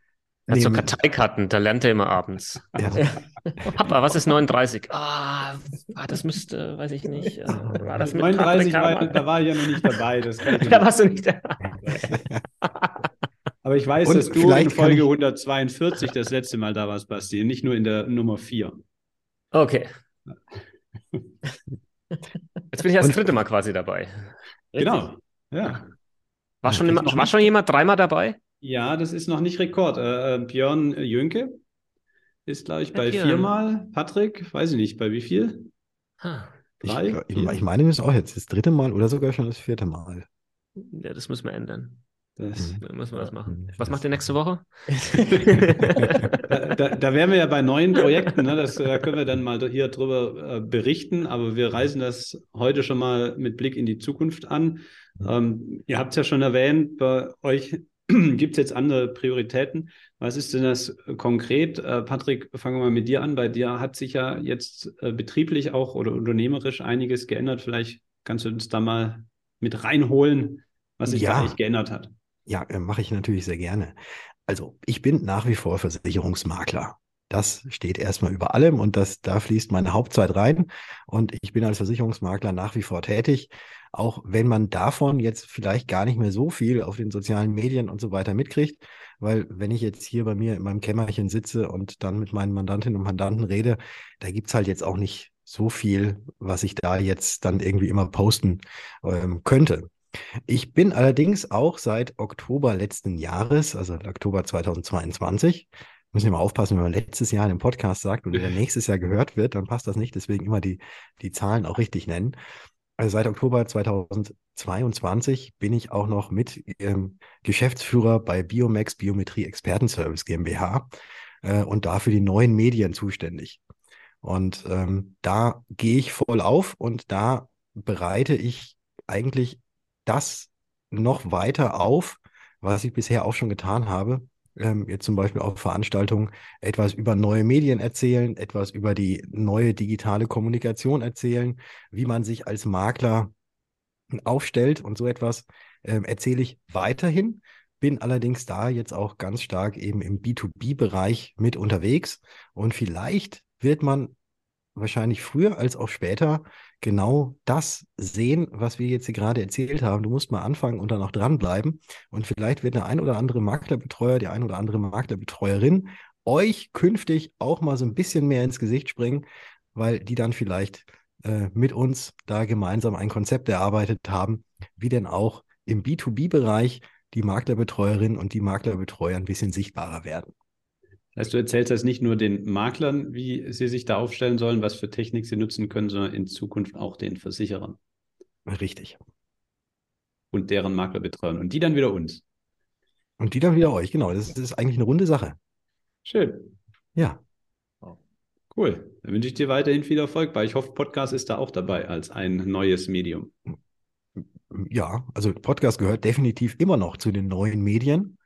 Er hat so Karteikarten, da lernt er immer abends. Ja. Papa, was ist 39? Ah, ah, das müsste, weiß ich nicht. War das mit 39, war, da war ich ja noch nicht dabei. Das da warst du nicht dabei. Aber ich weiß, Und dass du in Folge ich... 142 das letzte Mal da warst, Basti, nicht nur in der Nummer 4. Okay. Jetzt bin ich das dritte Mal quasi dabei. Genau. Ja. War schon, immer, war schon jemand dreimal dabei? Ja, das ist noch nicht Rekord. Äh, äh Björn Jönke ist, glaube ich, bei ja, viermal. Patrick, weiß ich nicht, bei wie viel? Ha. Drei, ich, ich, meine, das ist auch jetzt das dritte Mal oder sogar schon das vierte Mal. Ja, das müssen wir ändern. Das mhm. müssen wir das machen. Mhm. Was macht ihr nächste Woche? da, da, da, wären wir ja bei neuen Projekten. Ne? Das, da können wir dann mal hier drüber äh, berichten. Aber wir reisen das heute schon mal mit Blick in die Zukunft an. Ähm, ihr habt es ja schon erwähnt, bei euch gibt es jetzt andere Prioritäten. Was ist denn das konkret? Äh, Patrick, fangen wir mal mit dir an. Bei dir hat sich ja jetzt äh, betrieblich auch oder unternehmerisch einiges geändert. Vielleicht kannst du uns da mal mit reinholen, was sich ja. da eigentlich geändert hat. Ja, äh, mache ich natürlich sehr gerne. Also, ich bin nach wie vor Versicherungsmakler. Das steht erstmal über allem und das, da fließt meine Hauptzeit rein. Und ich bin als Versicherungsmakler nach wie vor tätig, auch wenn man davon jetzt vielleicht gar nicht mehr so viel auf den sozialen Medien und so weiter mitkriegt. Weil wenn ich jetzt hier bei mir in meinem Kämmerchen sitze und dann mit meinen Mandantinnen und Mandanten rede, da gibt's halt jetzt auch nicht so viel, was ich da jetzt dann irgendwie immer posten ähm, könnte. Ich bin allerdings auch seit Oktober letzten Jahres, also Oktober 2022, müssen wir mal aufpassen, wenn man letztes Jahr in dem Podcast sagt und der nächstes Jahr gehört wird, dann passt das nicht. Deswegen immer die, die Zahlen auch richtig nennen. Also seit Oktober 2022 bin ich auch noch mit ähm, Geschäftsführer bei Biomax Biometrie Expertenservice GmbH äh, und dafür die neuen Medien zuständig. Und ähm, da gehe ich voll auf und da bereite ich eigentlich das noch weiter auf, was ich bisher auch schon getan habe. Ähm, jetzt zum Beispiel auf Veranstaltungen etwas über neue Medien erzählen, etwas über die neue digitale Kommunikation erzählen, wie man sich als Makler aufstellt und so etwas ähm, erzähle ich weiterhin. Bin allerdings da jetzt auch ganz stark eben im B2B-Bereich mit unterwegs und vielleicht wird man wahrscheinlich früher als auch später genau das sehen, was wir jetzt hier gerade erzählt haben. Du musst mal anfangen und dann auch dranbleiben. Und vielleicht wird der ein oder andere Maklerbetreuer, die ein oder andere Maklerbetreuerin euch künftig auch mal so ein bisschen mehr ins Gesicht springen, weil die dann vielleicht äh, mit uns da gemeinsam ein Konzept erarbeitet haben, wie denn auch im B2B-Bereich die Maklerbetreuerin und die Maklerbetreuer ein bisschen sichtbarer werden. Heißt, du erzählst das nicht nur den Maklern, wie sie sich da aufstellen sollen, was für Technik sie nutzen können, sondern in Zukunft auch den Versicherern. Richtig. Und deren Maklerbetreuern. Und die dann wieder uns. Und die dann wieder euch, genau. Das, das ist eigentlich eine runde Sache. Schön. Ja. Cool. Dann wünsche ich dir weiterhin viel Erfolg bei. Ich hoffe, Podcast ist da auch dabei als ein neues Medium. Ja, also Podcast gehört definitiv immer noch zu den neuen Medien.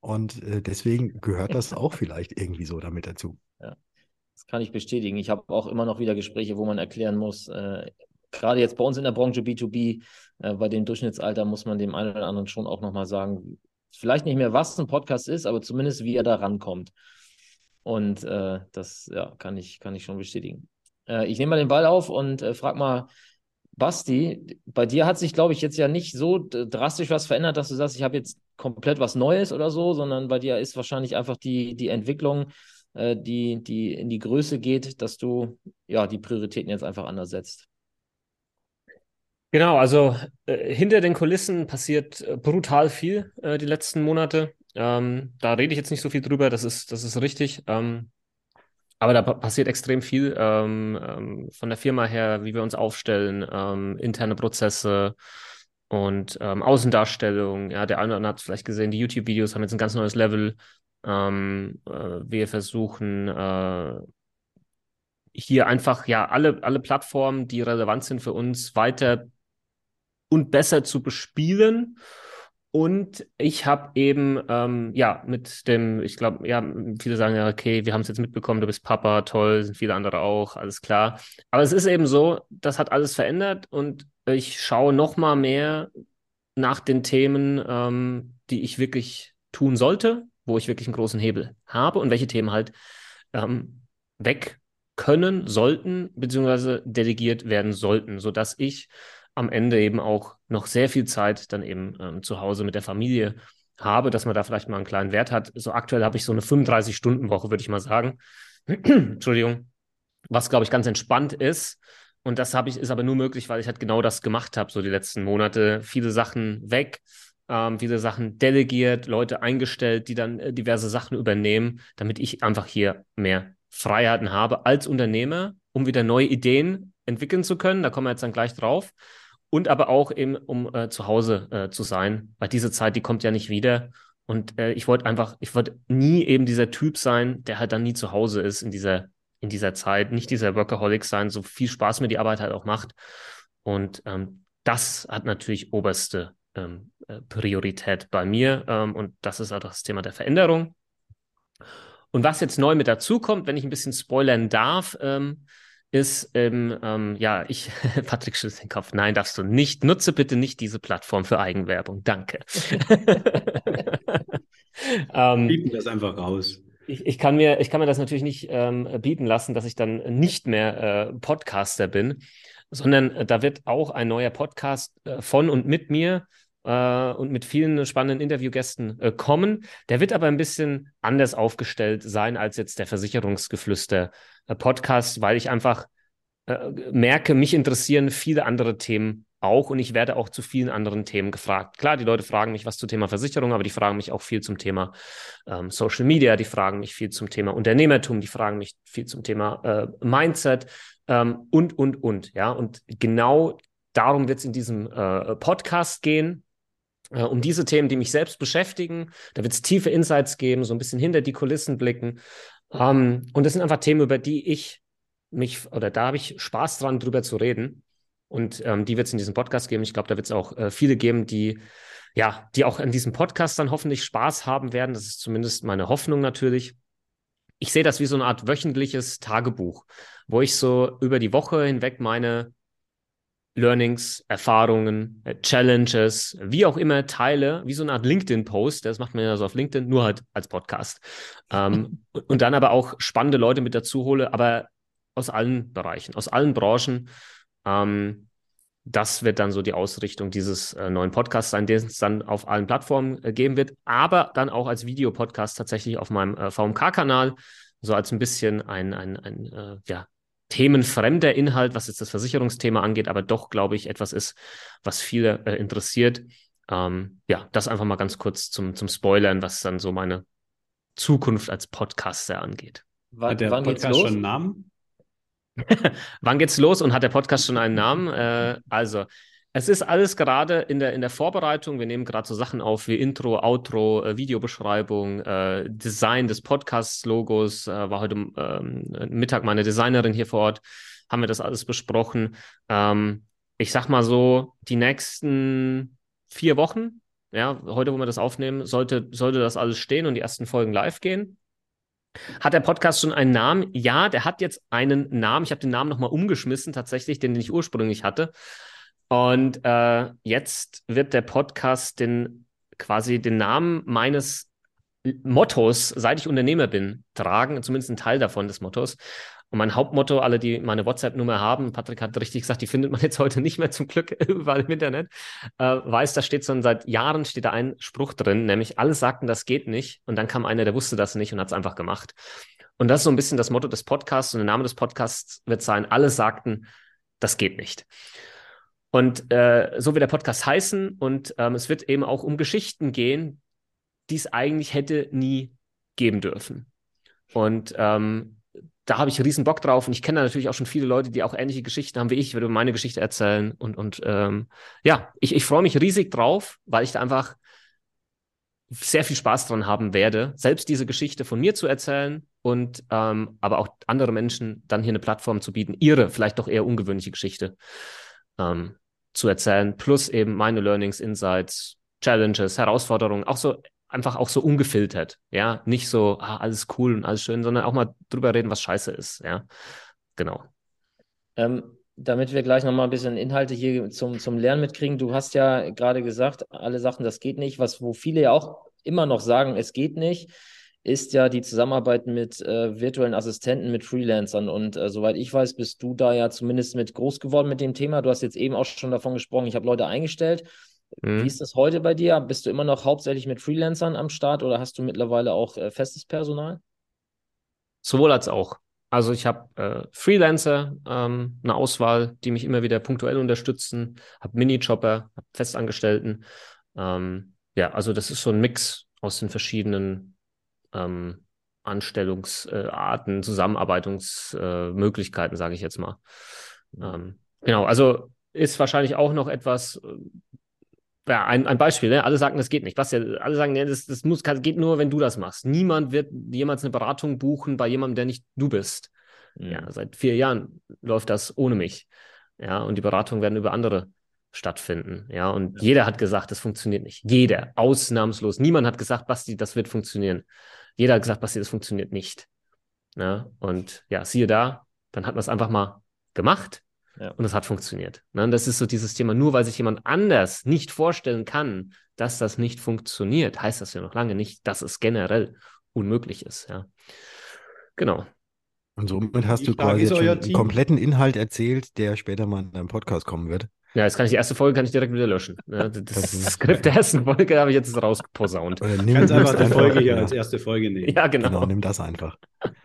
Und äh, deswegen gehört das auch vielleicht irgendwie so damit dazu. Ja, das kann ich bestätigen. Ich habe auch immer noch wieder Gespräche, wo man erklären muss, äh, gerade jetzt bei uns in der Branche B2B, äh, bei dem Durchschnittsalter muss man dem einen oder anderen schon auch nochmal sagen, vielleicht nicht mehr, was ein Podcast ist, aber zumindest, wie er da rankommt. Und äh, das ja, kann, ich, kann ich schon bestätigen. Äh, ich nehme mal den Ball auf und äh, frage mal, Basti, bei dir hat sich, glaube ich, jetzt ja nicht so drastisch was verändert, dass du sagst, ich habe jetzt komplett was Neues oder so, sondern bei dir ist wahrscheinlich einfach die, die Entwicklung, äh, die, die in die Größe geht, dass du ja die Prioritäten jetzt einfach anders setzt. Genau, also äh, hinter den Kulissen passiert äh, brutal viel äh, die letzten Monate. Ähm, da rede ich jetzt nicht so viel drüber, das ist, das ist richtig. Ähm, aber da passiert extrem viel ähm, ähm, von der Firma her, wie wir uns aufstellen, ähm, interne Prozesse und ähm, Außendarstellung. Ja, der eine oder andere hat vielleicht gesehen, die YouTube-Videos haben jetzt ein ganz neues Level. Ähm, äh, wir versuchen äh, hier einfach ja alle, alle Plattformen, die relevant sind für uns, weiter und besser zu bespielen und ich habe eben, ähm, ja, mit dem, ich glaube, ja, viele sagen ja, okay, wir haben es jetzt mitbekommen, du bist Papa, toll, sind viele andere auch, alles klar. Aber es ist eben so, das hat alles verändert und ich schaue noch mal mehr nach den Themen, ähm, die ich wirklich tun sollte, wo ich wirklich einen großen Hebel habe und welche Themen halt ähm, weg können, sollten, beziehungsweise delegiert werden sollten, sodass ich am Ende eben auch noch sehr viel Zeit dann eben ähm, zu Hause mit der Familie habe, dass man da vielleicht mal einen kleinen Wert hat. So aktuell habe ich so eine 35-Stunden-Woche, würde ich mal sagen. Entschuldigung. Was, glaube ich, ganz entspannt ist. Und das habe ich, ist aber nur möglich, weil ich halt genau das gemacht habe, so die letzten Monate. Viele Sachen weg, ähm, viele Sachen delegiert, Leute eingestellt, die dann äh, diverse Sachen übernehmen, damit ich einfach hier mehr Freiheiten habe als Unternehmer, um wieder neue Ideen entwickeln zu können. Da kommen wir jetzt dann gleich drauf. Und aber auch eben, um äh, zu Hause äh, zu sein, weil diese Zeit, die kommt ja nicht wieder. Und äh, ich wollte einfach, ich wollte nie eben dieser Typ sein, der halt dann nie zu Hause ist in dieser, in dieser Zeit, nicht dieser Workaholic sein, so viel Spaß mir die Arbeit halt auch macht. Und ähm, das hat natürlich oberste ähm, äh, Priorität bei mir. Ähm, und das ist auch das Thema der Veränderung. Und was jetzt neu mit dazu kommt, wenn ich ein bisschen spoilern darf, ähm, ist, ähm, ähm, ja, ich, Patrick schüttelt den Kopf, nein, darfst du nicht. Nutze bitte nicht diese Plattform für Eigenwerbung. Danke. ähm, Bieten das einfach raus. Ich, ich, kann mir, ich kann mir das natürlich nicht ähm, bieten lassen, dass ich dann nicht mehr äh, Podcaster bin, sondern äh, da wird auch ein neuer Podcast äh, von und mit mir äh, und mit vielen spannenden Interviewgästen äh, kommen. Der wird aber ein bisschen anders aufgestellt sein als jetzt der Versicherungsgeflüster-Podcast, äh, weil ich einfach äh, merke, mich interessieren viele andere Themen auch und ich werde auch zu vielen anderen Themen gefragt. Klar, die Leute fragen mich was zum Thema Versicherung, aber die fragen mich auch viel zum Thema ähm, Social Media, die fragen mich viel zum Thema Unternehmertum, die fragen mich viel zum Thema äh, Mindset ähm, und, und, und. Ja, und genau darum wird es in diesem äh, Podcast gehen äh, um diese Themen, die mich selbst beschäftigen. Da wird es tiefe Insights geben, so ein bisschen hinter die Kulissen blicken. Ähm, und das sind einfach Themen, über die ich mich, oder da habe ich Spaß dran, drüber zu reden. Und ähm, die wird es in diesem Podcast geben. Ich glaube, da wird es auch äh, viele geben, die ja, die auch in diesem Podcast dann hoffentlich Spaß haben werden. Das ist zumindest meine Hoffnung natürlich. Ich sehe das wie so eine Art wöchentliches Tagebuch, wo ich so über die Woche hinweg meine Learnings, Erfahrungen, äh, Challenges, wie auch immer teile, wie so eine Art LinkedIn-Post. Das macht man ja so auf LinkedIn, nur halt als Podcast. ähm, und dann aber auch spannende Leute mit dazu hole, aber aus allen Bereichen, aus allen Branchen. Ähm, das wird dann so die Ausrichtung dieses äh, neuen Podcasts sein, den es dann auf allen Plattformen äh, geben wird, aber dann auch als Videopodcast tatsächlich auf meinem äh, VMK-Kanal, so als ein bisschen ein, ein, ein äh, ja, themenfremder Inhalt, was jetzt das Versicherungsthema angeht, aber doch, glaube ich, etwas ist, was viele äh, interessiert. Ähm, ja, das einfach mal ganz kurz zum, zum Spoilern, was dann so meine Zukunft als Podcaster angeht. War, hat der wann Podcast schon einen Namen? wann geht's los und hat der Podcast schon einen Namen? Äh, also, es ist alles gerade in der, in der Vorbereitung. Wir nehmen gerade so Sachen auf wie Intro, Outro, äh, Videobeschreibung, äh, Design des Podcast-Logos. Äh, war heute ähm, Mittag meine Designerin hier vor Ort. Haben wir das alles besprochen. Ähm, ich sag mal so, die nächsten vier Wochen, ja, heute, wo wir das aufnehmen, sollte, sollte das alles stehen und die ersten Folgen live gehen. Hat der Podcast schon einen Namen? Ja, der hat jetzt einen Namen. Ich habe den Namen nochmal umgeschmissen, tatsächlich, den, den ich ursprünglich hatte. Und äh, jetzt wird der Podcast den quasi den Namen meines Mottos, seit ich Unternehmer bin, tragen, zumindest ein Teil davon des Mottos. Und mein Hauptmotto, alle, die meine WhatsApp-Nummer haben, Patrick hat richtig gesagt, die findet man jetzt heute nicht mehr zum Glück überall im Internet, äh, weiß, da steht schon seit Jahren steht da ein Spruch drin, nämlich alle sagten, das geht nicht. Und dann kam einer, der wusste das nicht und hat es einfach gemacht. Und das ist so ein bisschen das Motto des Podcasts und der Name des Podcasts wird sein, alle sagten, das geht nicht. Und äh, so wird der Podcast heißen und ähm, es wird eben auch um Geschichten gehen, die es eigentlich hätte nie geben dürfen. Und ähm, da habe ich riesen Bock drauf und ich kenne natürlich auch schon viele Leute, die auch ähnliche Geschichten haben wie ich. Ich werde meine Geschichte erzählen und, und ähm, ja, ich, ich freue mich riesig drauf, weil ich da einfach sehr viel Spaß dran haben werde, selbst diese Geschichte von mir zu erzählen und ähm, aber auch andere Menschen dann hier eine Plattform zu bieten, ihre vielleicht doch eher ungewöhnliche Geschichte ähm, zu erzählen, plus eben meine Learnings, Insights, Challenges, Herausforderungen, auch so einfach auch so ungefiltert, ja, nicht so ah, alles cool und alles schön, sondern auch mal drüber reden, was scheiße ist, ja, genau. Ähm, damit wir gleich nochmal ein bisschen Inhalte hier zum, zum Lernen mitkriegen, du hast ja gerade gesagt, alle Sachen, das geht nicht, was, wo viele ja auch immer noch sagen, es geht nicht ist ja die Zusammenarbeit mit äh, virtuellen Assistenten, mit Freelancern. Und äh, soweit ich weiß, bist du da ja zumindest mit groß geworden mit dem Thema. Du hast jetzt eben auch schon davon gesprochen, ich habe Leute eingestellt. Mhm. Wie ist das heute bei dir? Bist du immer noch hauptsächlich mit Freelancern am Start oder hast du mittlerweile auch äh, festes Personal? Sowohl als auch. Also ich habe äh, Freelancer, ähm, eine Auswahl, die mich immer wieder punktuell unterstützen, habe Minijobber, habe Festangestellten. Ähm, ja, also das ist so ein Mix aus den verschiedenen ähm, Anstellungsarten, Zusammenarbeitungsmöglichkeiten, sage ich jetzt mal. Ähm, genau, also ist wahrscheinlich auch noch etwas, äh, ja, ein, ein Beispiel, ne? alle sagen, das geht nicht. Was ja, alle sagen, ne, das, das muss, kann, geht nur, wenn du das machst. Niemand wird jemals eine Beratung buchen bei jemandem, der nicht du bist. Mhm. Ja, seit vier Jahren läuft das ohne mich. Ja, und die Beratungen werden über andere stattfinden. Ja, und ja. jeder hat gesagt, das funktioniert nicht. Jeder, ausnahmslos. Niemand hat gesagt, Basti, das wird funktionieren. Jeder hat gesagt, Basti, das funktioniert nicht. Ja, und ja, siehe da, dann hat man es einfach mal gemacht ja. und es hat funktioniert. Ne? Und das ist so dieses Thema, nur weil sich jemand anders nicht vorstellen kann, dass das nicht funktioniert, heißt das ja noch lange nicht, dass es generell unmöglich ist. Ja. Genau. Und somit hast du quasi jetzt schon einen kompletten Inhalt erzählt, der später mal in deinem Podcast kommen wird. Ja, jetzt kann ich die erste Folge kann ich direkt wieder löschen. Ja, das, das Skript der ersten Folge habe ich jetzt rausposaunt. Oder nimm Ganz einfach die Folge hier ja. als erste Folge nehmen. Ja, genau. Genau, nimm das einfach.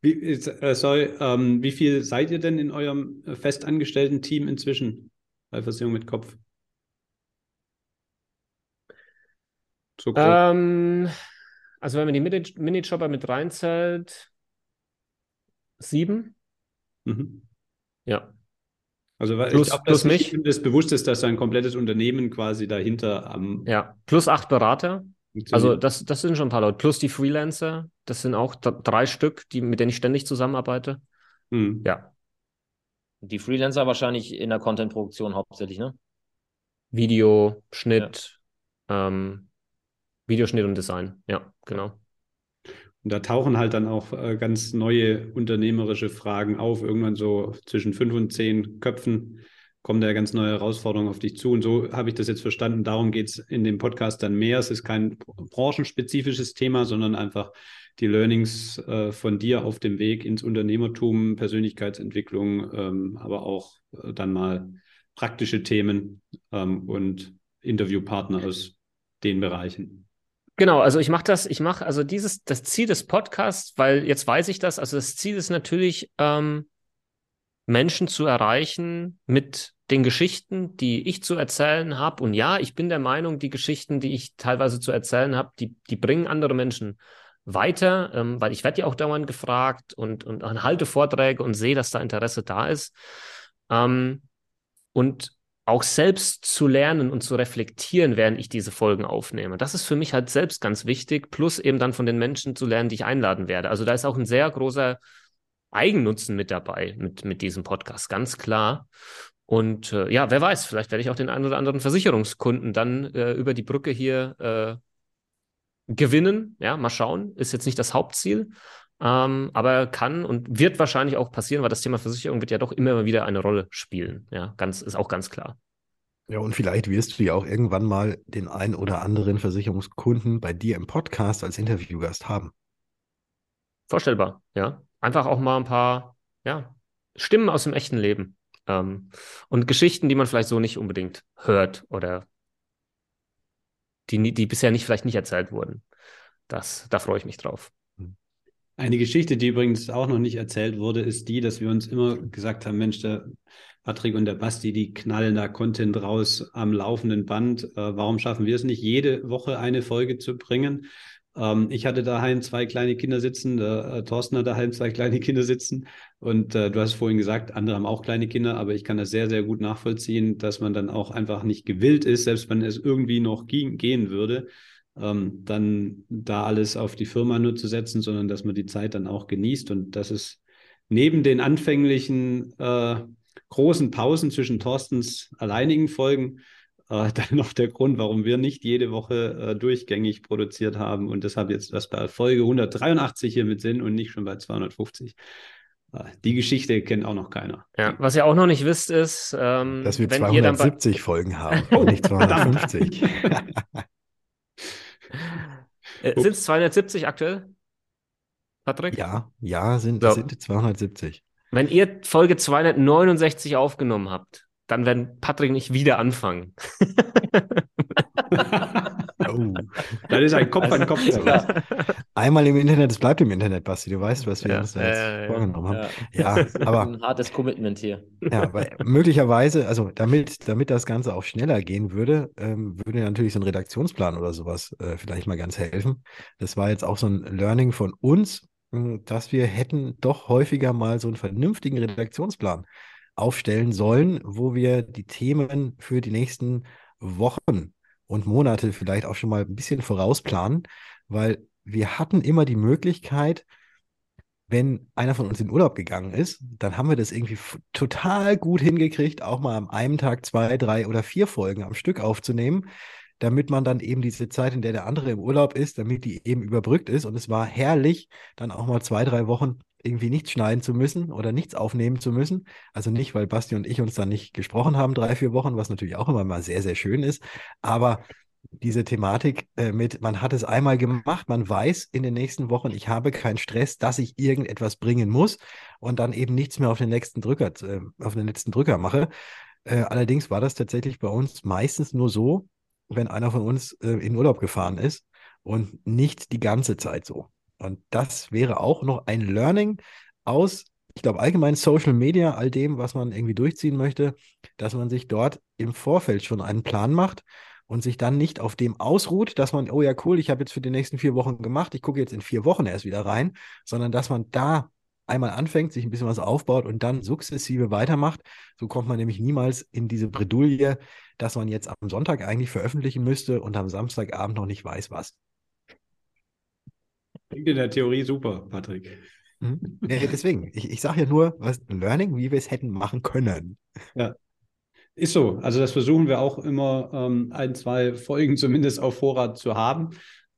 wie, äh, sorry, ähm, wie viel seid ihr denn in eurem festangestellten Team inzwischen bei Versicherung mit Kopf? So ähm, also wenn man die Minijobber mit reinzählt, sieben. Mhm. Ja. Also plus, ich glaube, plus mich. das bewusst ist, dass ein komplettes Unternehmen quasi dahinter am. Ja, plus acht Berater. Also das, das sind schon ein paar Leute. Plus die Freelancer, das sind auch drei Stück, die, mit denen ich ständig zusammenarbeite. Mhm. Ja. Die Freelancer wahrscheinlich in der Content-Produktion hauptsächlich, ne? Video, Schnitt, ja. ähm, Videoschnitt und Design, ja, genau. Und da tauchen halt dann auch äh, ganz neue unternehmerische Fragen auf. Irgendwann so zwischen fünf und zehn Köpfen kommen da ganz neue Herausforderungen auf dich zu. Und so habe ich das jetzt verstanden. Darum geht es in dem Podcast dann mehr. Es ist kein branchenspezifisches Thema, sondern einfach die Learnings äh, von dir auf dem Weg ins Unternehmertum, Persönlichkeitsentwicklung, ähm, aber auch äh, dann mal praktische Themen ähm, und Interviewpartner aus den Bereichen. Genau, also ich mache das, ich mache also dieses, das Ziel des Podcasts, weil jetzt weiß ich das, also das Ziel ist natürlich, ähm, Menschen zu erreichen mit den Geschichten, die ich zu erzählen habe. Und ja, ich bin der Meinung, die Geschichten, die ich teilweise zu erzählen habe, die, die bringen andere Menschen weiter, ähm, weil ich werde ja auch dauernd gefragt und, und halte Vorträge und sehe, dass da Interesse da ist. Ähm, und auch selbst zu lernen und zu reflektieren, während ich diese Folgen aufnehme. Das ist für mich halt selbst ganz wichtig, plus eben dann von den Menschen zu lernen, die ich einladen werde. Also da ist auch ein sehr großer Eigennutzen mit dabei, mit, mit diesem Podcast, ganz klar. Und äh, ja, wer weiß, vielleicht werde ich auch den einen oder anderen Versicherungskunden dann äh, über die Brücke hier äh, gewinnen. Ja, mal schauen. Ist jetzt nicht das Hauptziel, ähm, aber kann und wird wahrscheinlich auch passieren, weil das Thema Versicherung wird ja doch immer wieder eine Rolle spielen. Ja, ganz, ist auch ganz klar. Ja, und vielleicht wirst du ja auch irgendwann mal den ein oder anderen Versicherungskunden bei dir im Podcast als Interviewgast haben. Vorstellbar, ja. Einfach auch mal ein paar, ja, Stimmen aus dem echten Leben. Ähm, und Geschichten, die man vielleicht so nicht unbedingt hört oder die, die bisher nicht, vielleicht nicht erzählt wurden. Das, da freue ich mich drauf. Eine Geschichte, die übrigens auch noch nicht erzählt wurde, ist die, dass wir uns immer gesagt haben, Mensch, der Patrick und der Basti, die knallen da Content raus am laufenden Band. Äh, warum schaffen wir es nicht, jede Woche eine Folge zu bringen? Ähm, ich hatte daheim zwei kleine Kinder sitzen, der äh, Thorsten hat daheim zwei kleine Kinder sitzen und äh, du hast vorhin gesagt, andere haben auch kleine Kinder, aber ich kann das sehr, sehr gut nachvollziehen, dass man dann auch einfach nicht gewillt ist, selbst wenn es irgendwie noch gehen würde, ähm, dann da alles auf die Firma nur zu setzen, sondern dass man die Zeit dann auch genießt und das ist neben den anfänglichen äh, großen Pausen zwischen Thorstens alleinigen Folgen äh, dann noch der Grund, warum wir nicht jede Woche äh, durchgängig produziert haben und deshalb jetzt das bei Folge 183 hier mit sind und nicht schon bei 250. Äh, die Geschichte kennt auch noch keiner. Ja, was ihr auch noch nicht wisst, ist, ähm, dass wir 270 Folgen haben und nicht 250. Äh, sind es 270 aktuell? Patrick? Ja, ja, sind, so. sind 270. Wenn ihr Folge 269 aufgenommen habt, dann werden Patrick nicht wieder anfangen. Das ist ein Kopf an Kopf. Einmal im Internet, es bleibt im Internet, Basti. Du weißt, was wir ja, uns da jetzt äh, vorgenommen haben. Ja, ja aber. Ein hartes Commitment hier. Ja, weil möglicherweise, also damit, damit das Ganze auch schneller gehen würde, ähm, würde natürlich so ein Redaktionsplan oder sowas äh, vielleicht mal ganz helfen. Das war jetzt auch so ein Learning von uns, hm, dass wir hätten doch häufiger mal so einen vernünftigen Redaktionsplan aufstellen sollen, wo wir die Themen für die nächsten Wochen und Monate vielleicht auch schon mal ein bisschen vorausplanen, weil wir hatten immer die Möglichkeit, wenn einer von uns in Urlaub gegangen ist, dann haben wir das irgendwie total gut hingekriegt, auch mal am einem Tag zwei, drei oder vier Folgen am Stück aufzunehmen, damit man dann eben diese Zeit, in der der andere im Urlaub ist, damit die eben überbrückt ist. Und es war herrlich, dann auch mal zwei, drei Wochen irgendwie nichts schneiden zu müssen oder nichts aufnehmen zu müssen. Also nicht, weil Basti und ich uns dann nicht gesprochen haben, drei, vier Wochen, was natürlich auch immer mal sehr, sehr schön ist. Aber diese Thematik äh, mit, man hat es einmal gemacht, man weiß in den nächsten Wochen, ich habe keinen Stress, dass ich irgendetwas bringen muss und dann eben nichts mehr auf den nächsten Drücker, äh, auf den letzten Drücker mache. Äh, allerdings war das tatsächlich bei uns meistens nur so, wenn einer von uns äh, in Urlaub gefahren ist und nicht die ganze Zeit so. Und das wäre auch noch ein Learning aus, ich glaube, allgemein Social Media, all dem, was man irgendwie durchziehen möchte, dass man sich dort im Vorfeld schon einen Plan macht und sich dann nicht auf dem ausruht, dass man, oh ja, cool, ich habe jetzt für die nächsten vier Wochen gemacht, ich gucke jetzt in vier Wochen erst wieder rein, sondern dass man da einmal anfängt, sich ein bisschen was aufbaut und dann sukzessive weitermacht. So kommt man nämlich niemals in diese Bredouille, dass man jetzt am Sonntag eigentlich veröffentlichen müsste und am Samstagabend noch nicht weiß, was. Klingt in der Theorie super, Patrick. Mhm. Ja, deswegen, ich, ich sage ja nur, was Learning, wie wir es hätten machen können. Ja, ist so. Also das versuchen wir auch immer ähm, ein, zwei Folgen zumindest auf Vorrat zu haben.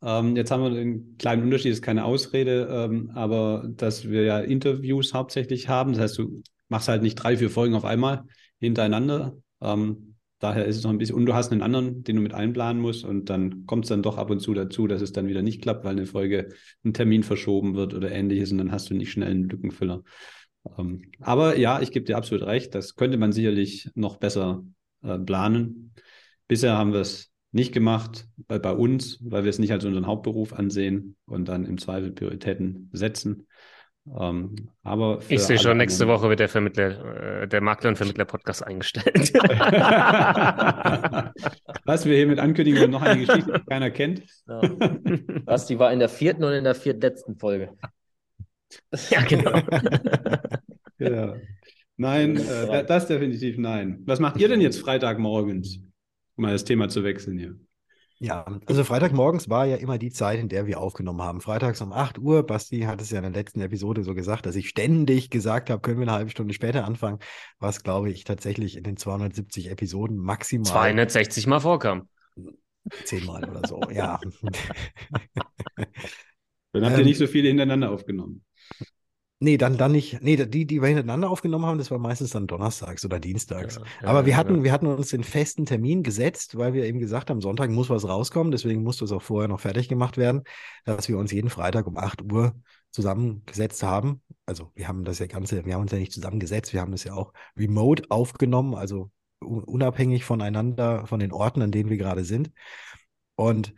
Ähm, jetzt haben wir den kleinen Unterschied, ist keine Ausrede, ähm, aber dass wir ja Interviews hauptsächlich haben. Das heißt, du machst halt nicht drei, vier Folgen auf einmal hintereinander. Ähm, daher ist es noch ein bisschen, und du hast einen anderen, den du mit einplanen musst und dann kommt es dann doch ab und zu dazu, dass es dann wieder nicht klappt, weil eine Folge ein Termin verschoben wird oder ähnliches und dann hast du nicht schnell einen Lückenfüller. Ähm, aber ja, ich gebe dir absolut recht, das könnte man sicherlich noch besser äh, planen. Bisher haben wir es nicht gemacht bei, bei uns, weil wir es nicht als unseren Hauptberuf ansehen und dann im Zweifel Prioritäten setzen. Ähm, aber ich sehe schon, nächste Woche wird der Vermittler, äh, der Makler und Vermittler-Podcast eingestellt. Was wir hiermit ankündigen, noch eine Geschichte, die keiner kennt. Ja. Was, die war in der vierten und in der viertletzten Folge. Ja, genau. ja. Nein, äh, das definitiv nein. Was macht ihr denn jetzt Freitagmorgens? Um mal das Thema zu wechseln hier. Ja, also Freitagmorgens war ja immer die Zeit, in der wir aufgenommen haben. Freitags um 8 Uhr. Basti hat es ja in der letzten Episode so gesagt, dass ich ständig gesagt habe, können wir eine halbe Stunde später anfangen, was glaube ich tatsächlich in den 270 Episoden maximal 260 Mal vorkam. Zehnmal oder so, ja. Dann habt ihr ähm, nicht so viele hintereinander aufgenommen. Nee, dann, dann nicht. Nee, die, die wir hintereinander aufgenommen haben, das war meistens dann donnerstags oder dienstags. Ja, ja, Aber wir hatten, ja. wir hatten uns den festen Termin gesetzt, weil wir eben gesagt haben, Sonntag muss was rauskommen, deswegen musste es auch vorher noch fertig gemacht werden, dass wir uns jeden Freitag um 8 Uhr zusammengesetzt haben. Also wir haben das ja Ganze, wir haben uns ja nicht zusammengesetzt, wir haben das ja auch remote aufgenommen, also unabhängig voneinander, von den Orten, an denen wir gerade sind. Und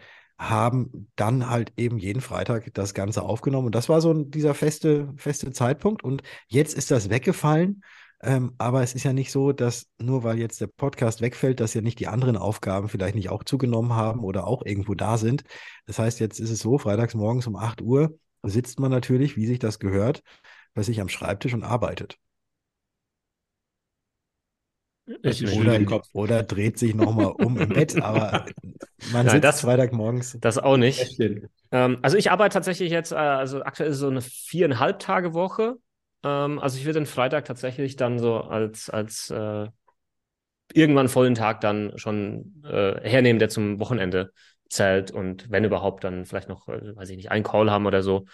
haben dann halt eben jeden Freitag das Ganze aufgenommen. Und das war so dieser feste, feste Zeitpunkt. Und jetzt ist das weggefallen. Ähm, aber es ist ja nicht so, dass nur weil jetzt der Podcast wegfällt, dass ja nicht die anderen Aufgaben vielleicht nicht auch zugenommen haben oder auch irgendwo da sind. Das heißt, jetzt ist es so, freitags morgens um 8 Uhr sitzt man natürlich, wie sich das gehört, bei sich am Schreibtisch und arbeitet. Oder, oder, dreht sich nochmal um im Bett, aber man Nein, sitzt das, Freitagmorgens. Das auch nicht. Ähm, also ich arbeite tatsächlich jetzt, äh, also aktuell ist so eine viereinhalb Tage Woche. Ähm, also ich würde den Freitag tatsächlich dann so als, als äh, irgendwann vollen Tag dann schon äh, hernehmen, der zum Wochenende zählt und wenn überhaupt dann vielleicht noch, äh, weiß ich nicht, einen Call haben oder so.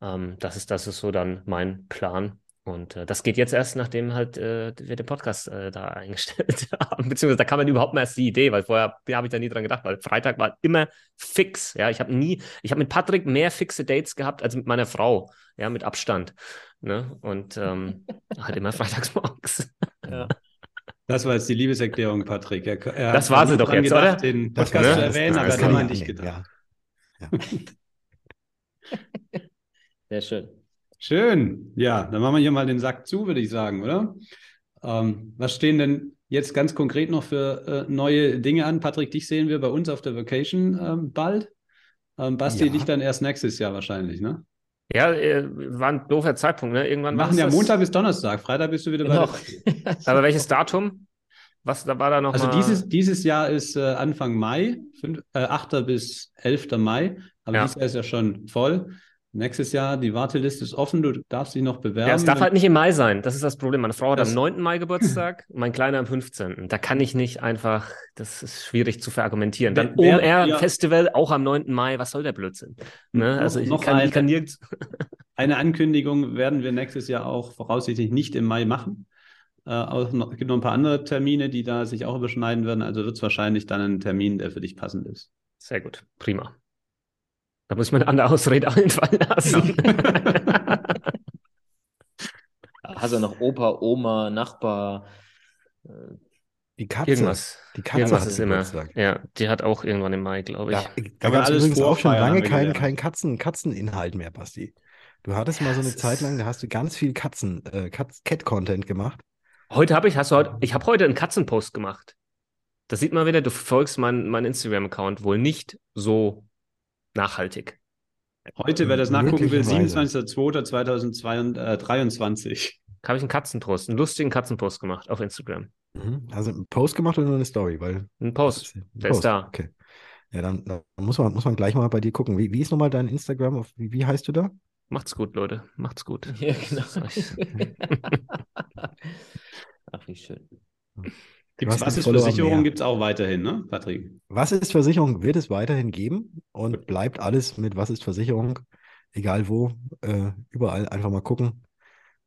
Ähm, das, ist, das ist so dann mein Plan. Und äh, das geht jetzt erst, nachdem halt äh, wir den Podcast äh, da eingestellt haben. Beziehungsweise da kam dann überhaupt mal erst die Idee, weil vorher habe ich da nie dran gedacht, weil Freitag war immer fix. Ja, ich habe nie, ich habe mit Patrick mehr fixe Dates gehabt als mit meiner Frau, ja, mit Abstand. Ne? Und ähm, halt immer freitags morgens. ja. Das war jetzt die Liebeserklärung, Patrick. Er, er das war sie doch jetzt, gedacht, oder? Den Podcast ne? zu erwähnen, das, das aber das nicht gedacht. Ja. ja. Sehr schön. Schön. Ja, dann machen wir hier mal den Sack zu, würde ich sagen, oder? Ähm, was stehen denn jetzt ganz konkret noch für äh, neue Dinge an? Patrick, dich sehen wir bei uns auf der Vacation ähm, bald. Ähm, Basti, ja. dich dann erst nächstes Jahr wahrscheinlich, ne? Ja, äh, war ein doofer Zeitpunkt, ne? Irgendwann machen ja Montag bis Donnerstag. Freitag bist du wieder genau. bei Aber welches Datum? Was da war da noch? Also mal... dieses, dieses Jahr ist äh, Anfang Mai, 5, äh, 8. bis 11. Mai. Aber ja. dieses Jahr ist ja schon voll. Nächstes Jahr, die Warteliste ist offen, du darfst dich noch bewerben. Ja, es darf halt nicht im Mai sein. Das ist das Problem. Meine Frau hat das... am 9. Mai Geburtstag, mein Kleiner am 15. Da kann ich nicht einfach, das ist schwierig zu verargumentieren. Dann OMR-Festival auch am 9. Mai, was soll der Blödsinn? Ne? Also ich, noch kann, eine, ich kann nirgends. eine Ankündigung werden wir nächstes Jahr auch voraussichtlich nicht im Mai machen. Äh, auch noch, es gibt noch ein paar andere Termine, die da sich auch überschneiden werden. Also wird es wahrscheinlich dann ein Termin, der für dich passend ist. Sehr gut, prima. Da muss ich mir eine andere Ausrede einfallen lassen. Ja. Hast du noch Opa, Oma, Nachbar? Äh, die Katze. Irgendwas. Die Katze irgendwas ist immer. Ja, die hat auch irgendwann im Mai, glaube ich. Ja, da gab es übrigens auch schon lange keinen kein Katzen, Katzeninhalt mehr, Basti. Du hattest mal so eine Zeit lang, da hast du ganz viel Katzen, äh, Cat-Content gemacht. Heute habe ich, hast du heute, ich habe heute einen Katzenpost gemacht. Das sieht man wieder, du folgst meinen mein Instagram-Account wohl nicht so nachhaltig. Heute, wer das nachgucken will, 27.02.2023. Habe ich einen Katzenpost, einen lustigen Katzenpost gemacht auf Instagram. Mhm. Also einen Post gemacht oder nur eine Story? Weil ein Post, ein der Post. ist da. Okay. Ja, dann, dann, muss, man, muss man gleich mal bei dir gucken. Wie, wie ist nochmal dein Instagram? Wie, wie heißt du da? Macht's gut, Leute. Macht's gut. Ja, genau. Ach, wie schön. Gibt's, was ist Versicherung gibt es auch weiterhin, ne, Patrick? Was ist Versicherung wird es weiterhin geben und bleibt alles mit Was ist Versicherung, egal wo, äh, überall einfach mal gucken.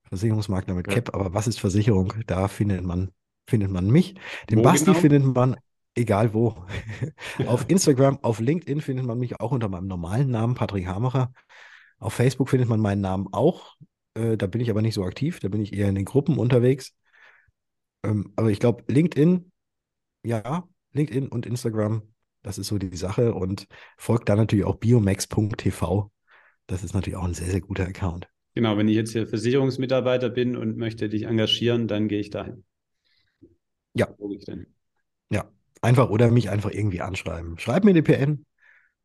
Versicherungsmakler mit Cap, aber was ist Versicherung? Da findet man, findet man mich. Den wo Basti genau? findet man egal wo. auf Instagram, auf LinkedIn findet man mich auch unter meinem normalen Namen, Patrick Hamacher. Auf Facebook findet man meinen Namen auch. Äh, da bin ich aber nicht so aktiv, da bin ich eher in den Gruppen unterwegs. Ähm, aber ich glaube, LinkedIn, ja, LinkedIn und Instagram, das ist so die Sache. Und folgt da natürlich auch biomax.tv. Das ist natürlich auch ein sehr, sehr guter Account. Genau, wenn ich jetzt hier Versicherungsmitarbeiter bin und möchte dich engagieren, dann gehe ich dahin. Ja. Wo ich denn? Ja, einfach oder mich einfach irgendwie anschreiben. Schreib mir eine PN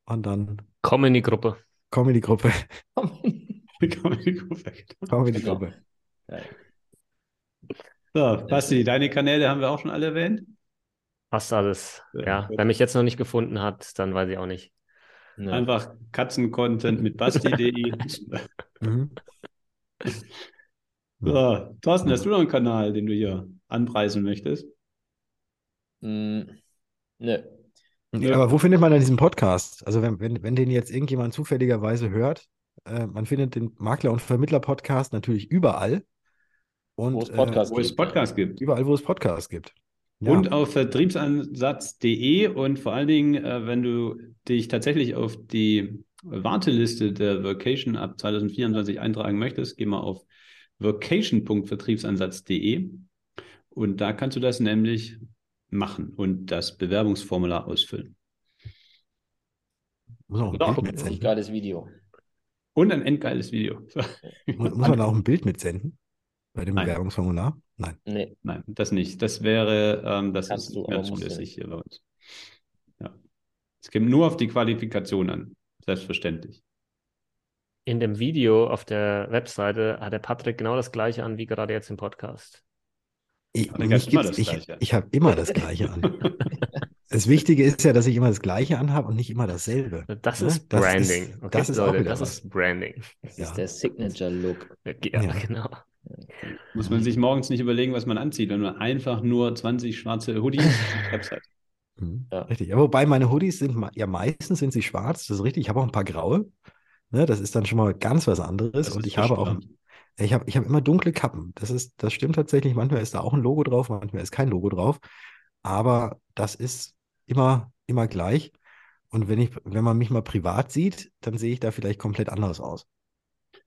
und dann. Komm in die Gruppe. Komm in die Gruppe. Komm in die Gruppe. Komm in die Gruppe. So, Basti, deine Kanäle haben wir auch schon alle erwähnt. Fast alles. Ja, ja. wer mich jetzt noch nicht gefunden hat, dann weiß ich auch nicht. Ja. Einfach Katzen-Content mit basti.de. mhm. So, Thorsten, hast du noch einen Kanal, den du hier anpreisen möchtest? Mm, nö. Ja. Aber wo findet man denn diesen Podcast? Also wenn, wenn, wenn den jetzt irgendjemand zufälligerweise hört, äh, man findet den Makler- und Vermittler-Podcast natürlich überall. Und, wo es Podcasts, äh, Podcasts gibt. Überall, wo es Podcasts gibt. Ja. Und auf vertriebsansatz.de und vor allen Dingen, äh, wenn du dich tatsächlich auf die Warteliste der Vocation ab 2024 eintragen möchtest, geh mal auf vocation.vertriebsansatz.de und da kannst du das nämlich machen und das Bewerbungsformular ausfüllen. Muss auch ein Bild mitsenden. geiles Video. Und ein endgeiles Video. Muss man da auch ein Bild mitsenden? Bei dem Nein. Bewerbungsformular? Nein. Nee. Nein, das nicht. Das wäre, ähm, das Kannst ist du, mehr zulässig hier bei uns. Ja. Es kommt nur auf die Qualifikation an. Selbstverständlich. In dem Video auf der Webseite hat der Patrick genau das gleiche an wie gerade jetzt im Podcast. Ich, ich, ich habe immer das gleiche an. Das Wichtige ist ja, dass ich immer das Gleiche anhabe und nicht immer dasselbe. Das ne? ist Branding. Das ist, okay, das ist, Leute, das ist Branding. Das ja. ist der Signature-Look. Ja, ja, genau. Muss man sich morgens nicht überlegen, was man anzieht, wenn man einfach nur 20 schwarze Hoodies Website. Mhm. Ja. Richtig. Ja, wobei meine Hoodies sind ja meistens sind sie schwarz, das ist richtig. Ich habe auch ein paar graue. Ne, das ist dann schon mal ganz was anderes. Das und ich habe auch, ich habe ich hab immer dunkle Kappen. Das ist, das stimmt tatsächlich. Manchmal ist da auch ein Logo drauf, manchmal ist kein Logo drauf. Aber das ist immer, immer gleich. Und wenn ich, wenn man mich mal privat sieht, dann sehe ich da vielleicht komplett anders aus.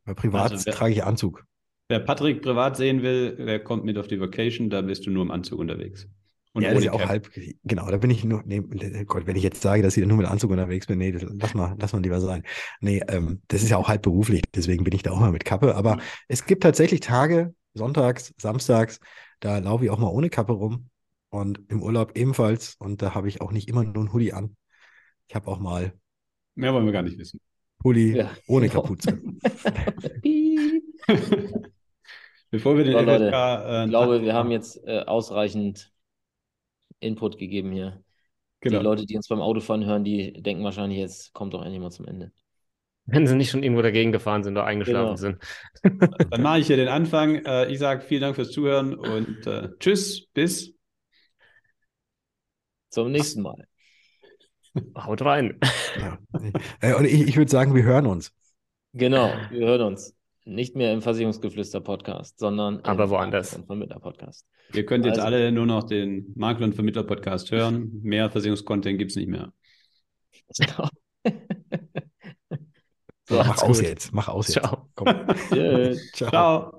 Weil privat also trage ich Anzug. Wer Patrick privat sehen will, der kommt mit auf die Vacation, da bist du nur im Anzug unterwegs. Und ja, das ist ja auch halb, genau, da bin ich nur, nee, Gott, wenn ich jetzt sage, dass ich nur mit Anzug unterwegs bin, nee, das, lass mal, lass mal lieber sein. Nee, ähm, das ist ja auch halb beruflich, deswegen bin ich da auch mal mit Kappe. Aber mhm. es gibt tatsächlich Tage, sonntags, samstags, da laufe ich auch mal ohne Kappe rum und im Urlaub ebenfalls. Und da habe ich auch nicht immer nur ein Hoodie an. Ich habe auch mal. Mehr wollen wir gar nicht wissen. Pulli ja, ohne genau. Kapuze. Bevor wir den so, FSK, Leute, äh, ich glaube, wir haben jetzt äh, ausreichend Input gegeben hier. Genau. Die Leute, die uns beim Autofahren hören, die denken wahrscheinlich, jetzt kommt doch endlich mal zum Ende. Wenn sie nicht schon irgendwo dagegen gefahren sind oder eingeschlafen genau. sind. Dann mache ich hier den Anfang. Äh, ich sage vielen Dank fürs Zuhören und äh, tschüss, bis zum nächsten Mal. Haut rein. Ja. Äh, und ich, ich würde sagen, wir hören uns. Genau, wir hören uns. Nicht mehr im Versicherungsgeflüster-Podcast, sondern aber woanders. Im Vermittler-Podcast. Ihr könnt jetzt also, alle nur noch den Makler- und Vermittler-Podcast hören. Mehr Versicherungskontent gibt es nicht mehr. Genau. so, mach aus gut. jetzt. Mach aus jetzt. Ciao. Komm. Ciao. Ciao.